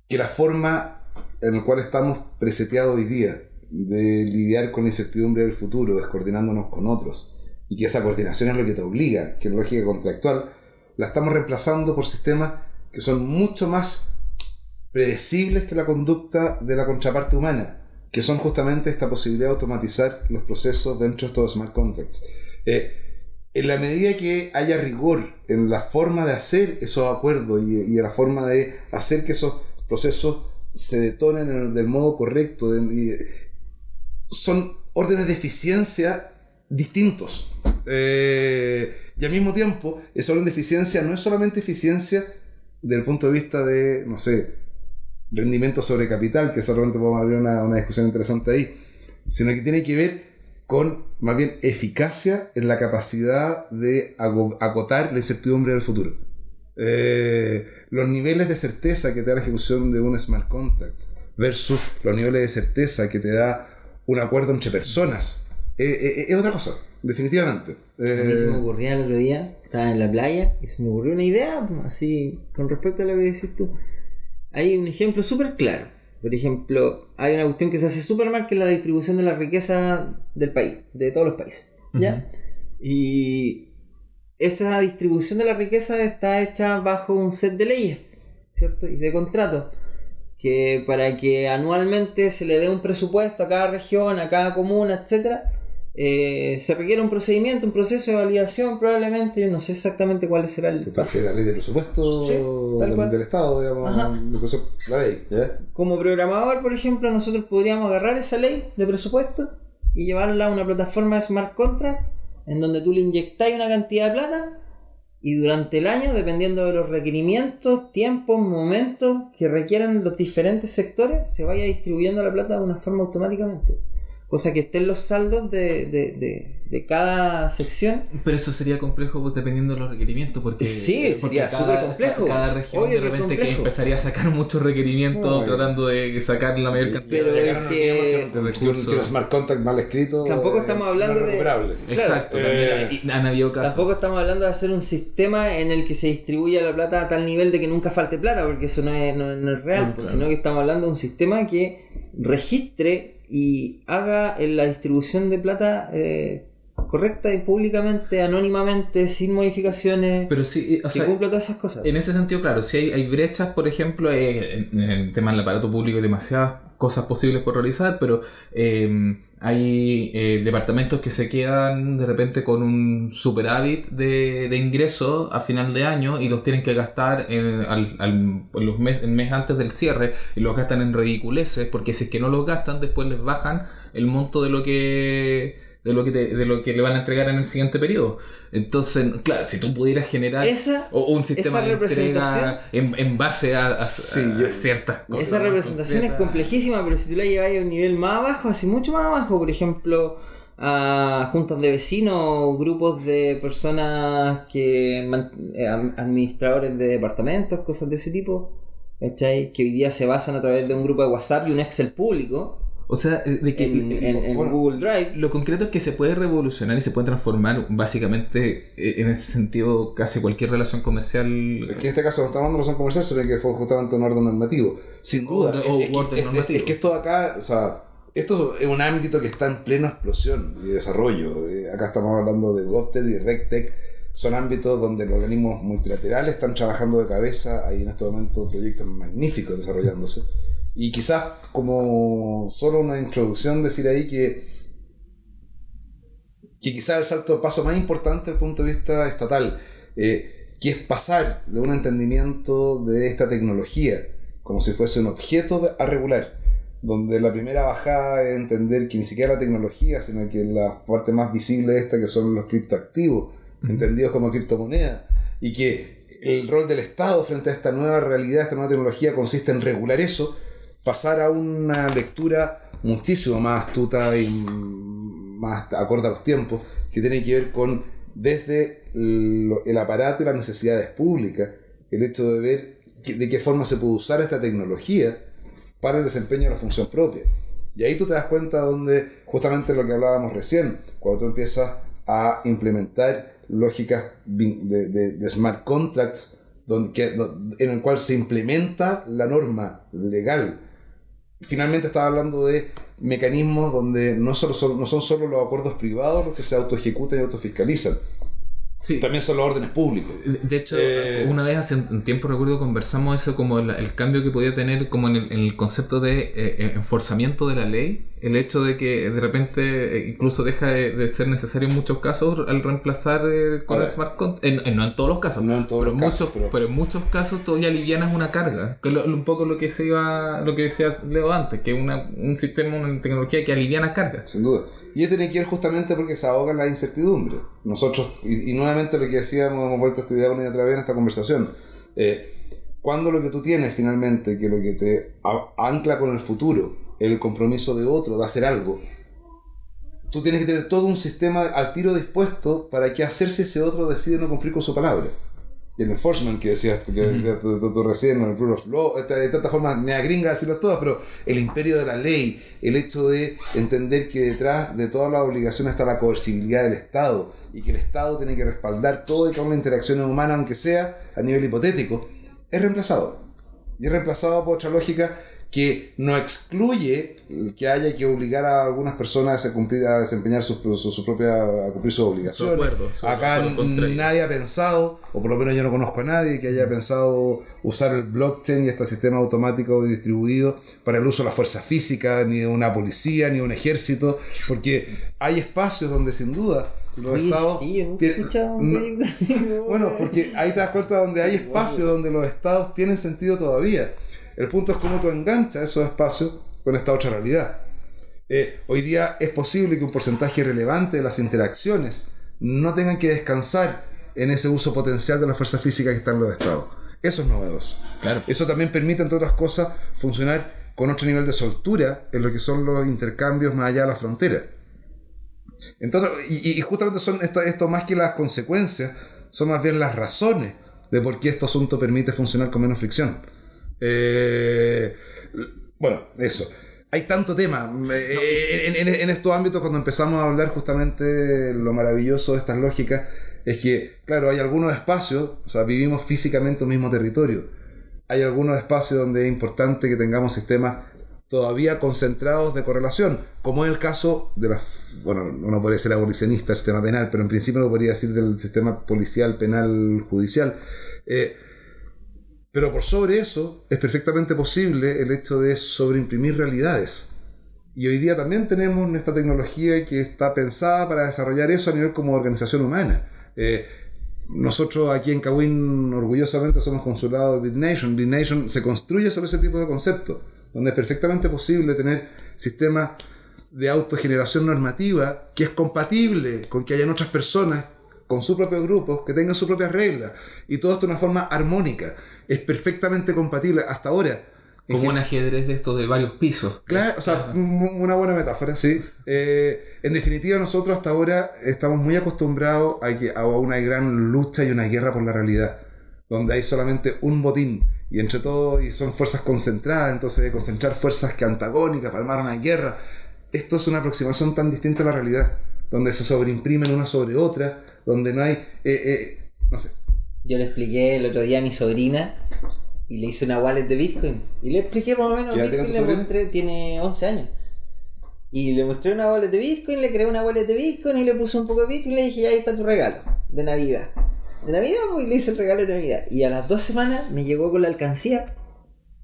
que la forma en la cual estamos preseteados hoy día de lidiar con la incertidumbre del futuro, descoordinándonos con otros, y que esa coordinación es lo que te obliga, que es lógica contractual, la estamos reemplazando por sistemas que son mucho más predecibles que la conducta de la contraparte humana, que son justamente esta posibilidad de automatizar los procesos dentro de estos smart contracts. Eh, en la medida que haya rigor en la forma de hacer esos acuerdos y, en la forma de hacer que esos procesos se detonen en el- del modo correcto, de- y- son órdenes de eficiencia distintos. Eh, y al mismo tiempo, esa orden de eficiencia no es solamente eficiencia desde el punto de vista de, no sé, rendimiento sobre capital, que solamente podemos abrir una, una discusión interesante ahí, sino que tiene que ver con más bien eficacia en la capacidad de acotar la incertidumbre del futuro. Eh, los niveles de certeza que te da la ejecución de un smart contract versus los niveles de certeza que te da un acuerdo entre personas eh, eh, es otra cosa, definitivamente. A mí se me Eh, ocurría el otro día, estaba en la playa y se me ocurrió una idea, así, con respecto a lo que decís tú. Hay un ejemplo súper claro. Por ejemplo, hay una cuestión que se hace súper mal, que es la distribución de la riqueza del país, de todos los países. ¿Ya? Y esa distribución de la riqueza está hecha bajo un set de leyes, ¿cierto? Y de contratos. Que para que anualmente se le dé un presupuesto a cada región, a cada comuna, etcétera, eh, se requiere un procedimiento, un proceso de validación probablemente, yo no sé exactamente cuál será el Está paso. la ley de presupuesto Sí, del, Estado, digamos, la ley, ¿ya? Como programador, por ejemplo, nosotros podríamos agarrar esa ley de presupuesto y llevarla a una plataforma de smart contract en donde tú le inyectáis una cantidad de plata y durante el año, dependiendo de los requerimientos, tiempos, momentos que requieran los diferentes sectores, se vaya distribuyendo la plata de una forma automáticamente. Cosa que estén los saldos de, de- de- de cada sección Pero eso sería complejo pues, dependiendo de los requerimientos. Porque, Sí, porque sería súper complejo. Cada región Obvio de repente que empezaría a sacar muchos requerimientos tratando de sacar la mayor cantidad Pero de es que- recursos. que un smart contract mal escrito Tampoco eh, estamos hablando no es de-. Claro. Exacto, Eh, también hay- han habido casos. Tampoco estamos hablando de hacer un sistema en el que se distribuya la plata a tal nivel de que nunca falte plata, porque eso no es, no, no es real, No, pues, claro. sino que estamos hablando de un sistema que registre y haga en la distribución de plata eh, correcta y públicamente, anónimamente, sin modificaciones, Pero sí, o que sea, cumpla todas esas cosas. En ese sentido, claro, si hay, hay brechas, por ejemplo, eh, en, en el tema del aparato público hay demasiadas cosas posibles por realizar, pero eh, hay eh, departamentos que se quedan de repente con un superávit de, de ingresos a final de año y los tienen que gastar en, al, al- los mes, el mes antes del cierre y los gastan en ridiculeces, porque si es que no los gastan, después les bajan el monto de lo que de lo que te- de lo que le van a entregar en el siguiente periodo. Entonces, claro, si tú pudieras generar Esa, o un sistema esa de entrega representación- en, en base a, a- Sí, a yo- ciertas cosas. esa representación es complejísima, pero si tú la llevas a un nivel más abajo, así mucho más abajo, por ejemplo, a juntas de vecinos, grupos de personas que eh, administradores de departamentos, cosas de ese tipo, ¿cachai? Que hoy día se basan a través de un grupo de WhatsApp y un Excel público O sea, eh, de que en, en- en bueno, Google Drive. lo concreto es que se puede revolucionar y se puede transformar básicamente eh, en ese sentido casi cualquier relación comercial. Es que en este caso no estamos hablando de razón comercial, sino que fue justamente un orden normativo. Sin duda. O- o es, que- normativo. es que esto acá, o sea, esto es un ámbito que está en plena explosión y desarrollo. Eh, acá estamos hablando de GovTech y RegTech. Son ámbitos donde los organismos multilaterales están trabajando de cabeza. Hay en este momento proyectos magníficos desarrollándose. Y quizás como solo una introducción decir ahí que que quizás el salto de paso más importante desde el punto de vista estatal, eh, que es pasar de un entendimiento de esta tecnología como si fuese un objeto a regular donde la primera bajada es entender que ni siquiera la tecnología, sino que la parte más visible de esta, que son los criptoactivos, entendidos como criptomonedas, y que el rol del Estado frente a esta nueva realidad, esta nueva tecnología, consiste en regular eso, pasar a una lectura muchísimo más astuta y más acorde a los tiempos, que tiene que ver con desde el, aparato y las necesidades públicas, el hecho de ver de qué forma se puede usar esta tecnología para el desempeño de la función propia. Y ahí tú te das cuenta donde justamente lo que hablábamos recién, cuando tú empiezas a implementar lógicas de, de- de smart contracts donde, que- en el cual se implementa la norma legal. Finalmente estaba hablando de mecanismos donde no, solo son, no son solo los acuerdos privados los que se autoejecutan y autofiscalizan, Sí. también son los órdenes públicos. De hecho, Eh, una vez hace un tiempo recuerdo conversamos eso como el, el cambio que podía tener como en el, en el concepto de eh, eh, enforzamiento de la ley, el hecho de que de repente eh, incluso deja de, de ser necesario en muchos casos al reemplazar eh, con Ahora, el smart contract, no en todos los casos, No en todos pero, los casos, muchos, pero- pero en muchos casos todavía alivianas una carga, que lo- un poco lo que se iba, lo que decía Leo antes, que es una, un sistema, una tecnología que aliviana cargas. Sin duda. Y esto tiene que ver justamente porque se ahoga en la incertidumbre. Nosotros, y, y nuevamente lo que decíamos, hemos vuelto a estudiar una y otra vez en esta conversación. Eh, cuando lo que tú tienes finalmente, que lo que te ancla con el futuro, el compromiso de otro, de hacer algo, tú tienes que tener todo un sistema al tiro dispuesto para que hacer si ese otro decide no cumplir con su palabra. Y el enforcement que decías, que decías tú, tú- tú recién, el rule of law, de tantas formas mea gringa decirlo todas, pero el imperio de la ley, el hecho de entender que detrás de todas las obligaciones está la coercibilidad del Estado y que el Estado tiene que respaldar todo y cada una interacción humana, aunque sea a nivel hipotético, es reemplazado. Y es reemplazado por otra lógica que no excluye que haya que obligar a algunas personas a cumplir a desempeñar sus su, su propia a cumplir sus obligaciones. acuerdos, su Acá acuerdo contrario. nadie ha pensado, o por lo menos yo no conozco a nadie que haya pensado usar el blockchain y este sistema automático distribuido para el uso de la fuerza física, ni de una policía, ni de un ejército, porque hay espacios donde sin duda los Oye, estados sí, tienen- escuchado un no- bueno, porque ahí te das cuenta donde hay espacios donde los estados tienen sentido todavía. El punto es cómo tú enganchas esos espacios con esta otra realidad. Eh, hoy día es posible que un porcentaje relevante de las interacciones no tengan que descansar en ese uso potencial de la fuerza física que están los estados. Eso es novedoso. Claro. Eso también permite, entre otras cosas, funcionar con otro nivel de soltura en lo que son los intercambios más allá de la frontera. Entonces, y, y justamente son esto, esto más que las consecuencias, son más bien las razones de por qué este asunto permite funcionar con menos fricción. Eh, bueno, eso. Hay tanto tema. Eh, En, en- en estos ámbitos, cuando empezamos a hablar justamente lo maravilloso de estas lógicas, es que, claro, hay algunos espacios, o sea, vivimos físicamente en un mismo territorio. Hay algunos espacios donde es importante que tengamos sistemas todavía concentrados de correlación, como es el caso de las, bueno, uno podría ser abolicionista del sistema penal, pero en principio lo podría decir del sistema policial, penal, judicial. Eh, pero por sobre eso es perfectamente posible el hecho de sobreimprimir realidades. Y hoy día también tenemos esta tecnología que está pensada para desarrollar eso a nivel como organización humana. Eh, nosotros aquí en Kawin orgullosamente somos consulado de BitNation. BitNation se construye sobre ese tipo de conceptos, donde es perfectamente posible tener sistemas de autogeneración normativa que es compatible con que hayan otras personas con sus propios grupos que tengan sus propias reglas y todo esto de una forma armónica. Es perfectamente compatible hasta ahora. Como un ajedrez de estos de varios pisos. Claro, o sea, una buena metáfora, sí. Eh, en definitiva, nosotros hasta ahora estamos muy acostumbrados a, que, a una gran lucha y una guerra por la realidad, donde hay solamente un botín y entre todos y son fuerzas concentradas, entonces concentrar fuerzas que antagónicas para armar una guerra. Esto es una aproximación tan distinta a la realidad, donde se sobreimprimen una sobre otra, donde no hay, eh, eh, no sé, Yo le expliqué el otro día a mi sobrina y le hice una wallet de Bitcoin. Y le expliqué más o menos ¿Qué edad tiene Bitcoin, le mostré, tiene 11 años. Y le mostré una wallet de Bitcoin, le creé una wallet de Bitcoin y le puse un poco de Bitcoin y le dije, ya ahí está tu regalo de Navidad. De Navidad, pues, y le hice el regalo de Navidad. Y a las dos semanas me llegó con la alcancía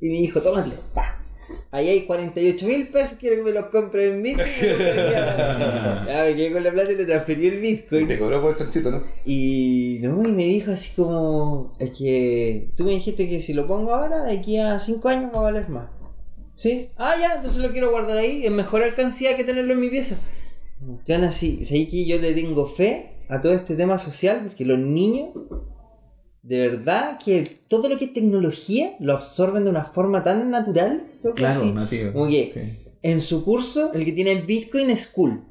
y me dijo, tómate, pa. Ahí hay 48 mil pesos, quiero que me los compre en Bitcoin. ya me quedé con la plata y le transferí el Bitcoin. te cobró por el chanchito, ¿no? Y no, y me dijo así como, es que tú me dijiste que si lo pongo ahora, de aquí a 5 años va a valer más. Sí. Ah, ya, entonces lo quiero guardar ahí. Es mejor alcancía que tenerlo en mi pieza. Ya así, ahí que yo le tengo fe a todo este tema social, porque los niños, de verdad que todo lo que es tecnología lo absorben de una forma tan natural. Claro, nativo. Como que Sí. en su curso, el que tiene Bitcoin es cool.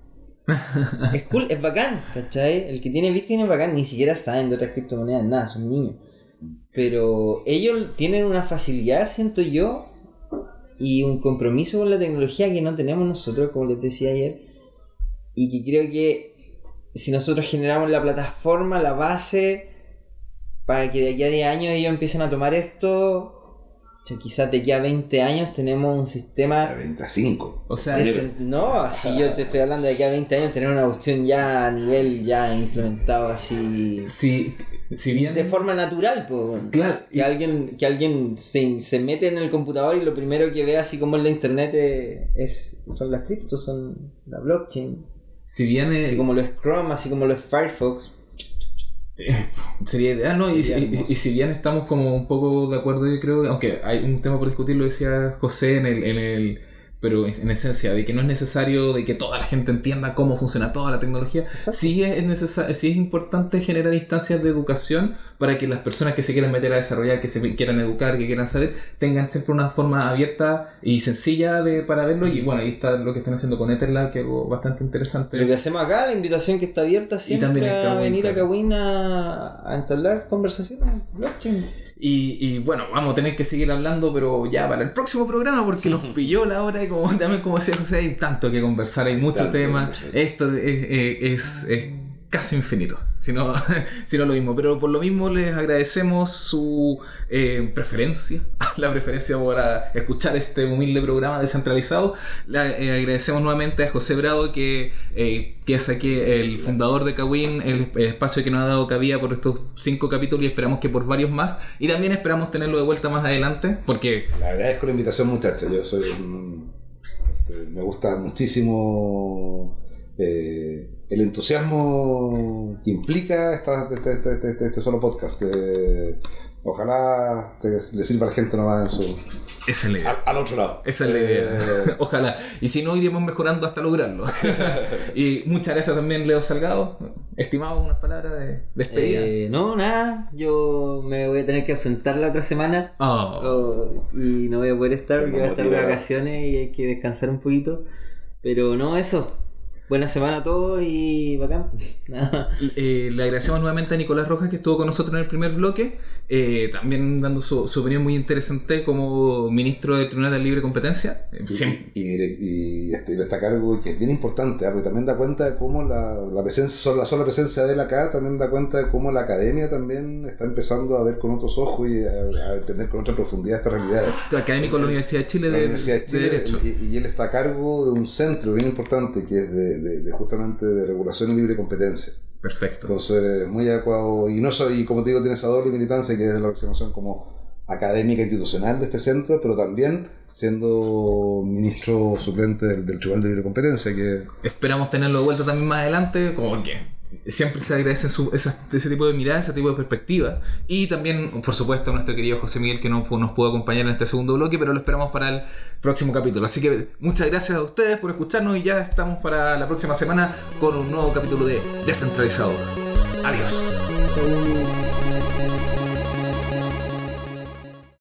es cool, es bacán, ¿cachai? El que tiene Bitcoin es bacán, ni siquiera saben de otras criptomonedas, nada, son niños. Pero ellos tienen una facilidad, siento yo, y un compromiso con la tecnología que no tenemos nosotros, como les decía ayer, y que creo que si nosotros generamos la plataforma, la base, para que de aquí a 10 años ellos empiecen a tomar esto, o sea, quizás de aquí a 20 años tenemos un sistema... A 25. O sea, No, así yo te estoy hablando de aquí a 20 años tener una cuestión ya a nivel ya implementado así si, si bien. de forma natural, pues. Claro, y- Que alguien, que alguien se, se mete en el computador y lo primero que ve así como en la internet es, son las criptos, son la blockchain. si bien. Así como lo es Chrome, así como lo es Firefox. Eh, Sería ideal, ¿no? Y, Sería y- y si bien estamos como un poco de acuerdo, yo creo, aunque hay un tema por discutir, lo decía José en el, en el pero en esencia, de que no es necesario de que toda la gente entienda cómo funciona toda la tecnología, Exacto. sí es, necesa- sí es importante generar instancias de educación para que las personas que se quieran meter a desarrollar, que se quieran educar, que quieran saber, tengan siempre una forma abierta y sencilla de, para verlo. Y bueno, ahí está lo que están haciendo con Etherlab, que es algo bastante interesante. Lo que hacemos acá, la invitación que está abierta siempre también en a Kawin, venir a. Kawin a, a entablar conversaciones blockchain. Y, y, bueno, vamos a tener que seguir hablando, pero ya para el próximo programa, porque nos pilló la hora y como también como decía José, hay tanto que conversar, hay mucho Tanto que tema. conversar. Esto es, es- es casi infinito, si no, si no lo mismo. Pero por lo mismo les agradecemos su eh, preferencia, la preferencia para escuchar este humilde programa descentralizado. Le eh, agradecemos nuevamente a José Bravo, que, eh, que es aquí el fundador de Kawin, el, el espacio que nos ha dado cabida por estos cinco capítulos y esperamos que por varios más. Y también esperamos tenerlo de vuelta más adelante, porque Le agradezco la invitación, muchachos. Yo soy un- este, me gusta muchísimo eh, el entusiasmo que implica esta- este, este- este- este- este solo podcast. Eh, ojalá te- le sirva a la gente nomás en su, esa es la idea. al, al otro lado. Esa es la idea. Eh, Ojalá. Y si no, iremos mejorando hasta lograrlo. y muchas gracias también, Leo Salgado. Estimado, unas palabras de despedida. Eh, no, nada, yo me voy a tener que ausentar la otra semana. Oh. Oh, y no voy a poder estar porque voy a estar de vacaciones y hay que descansar un poquito. Pero no, eso. Buena semana a todos y bacán. Eh, le agradecemos nuevamente a Nicolás Rojas que estuvo con nosotros en el primer bloque, eh, también dando su, su opinión muy interesante como ministro de Tribunal de Libre Competencia. Y, siempre- y, y, y destacar algo que es bien importante, ¿ah? porque también da cuenta de cómo la, la presencia, la sola presencia de él acá también da cuenta de cómo la academia también está empezando a ver con otros ojos y a, a entender con otra profundidad esta realidad. académico de la Universidad de Chile de, Universidad de de Chile, Derecho. y, él está a cargo de un centro bien importante que es de justamente de regulación y libre competencia. Perfecto. Entonces, muy adecuado. Y no soy, como te digo, tiene esa doble militancia que es la representación como académica institucional de este centro, pero también siendo ministro suplente del, del Tribunal de Libre Competencia, que Esperamos tenerlo de vuelta también más adelante, como que siempre se agradecen su- ese tipo de miradas, ese tipo de perspectivas. Y también, por supuesto, nuestro querido José Miguel que no nos pudo acompañar en este segundo bloque, pero lo esperamos para el próximo capítulo. Así que muchas gracias a ustedes por escucharnos y ya estamos para la próxima semana con un nuevo capítulo de Descentralizado. Adiós.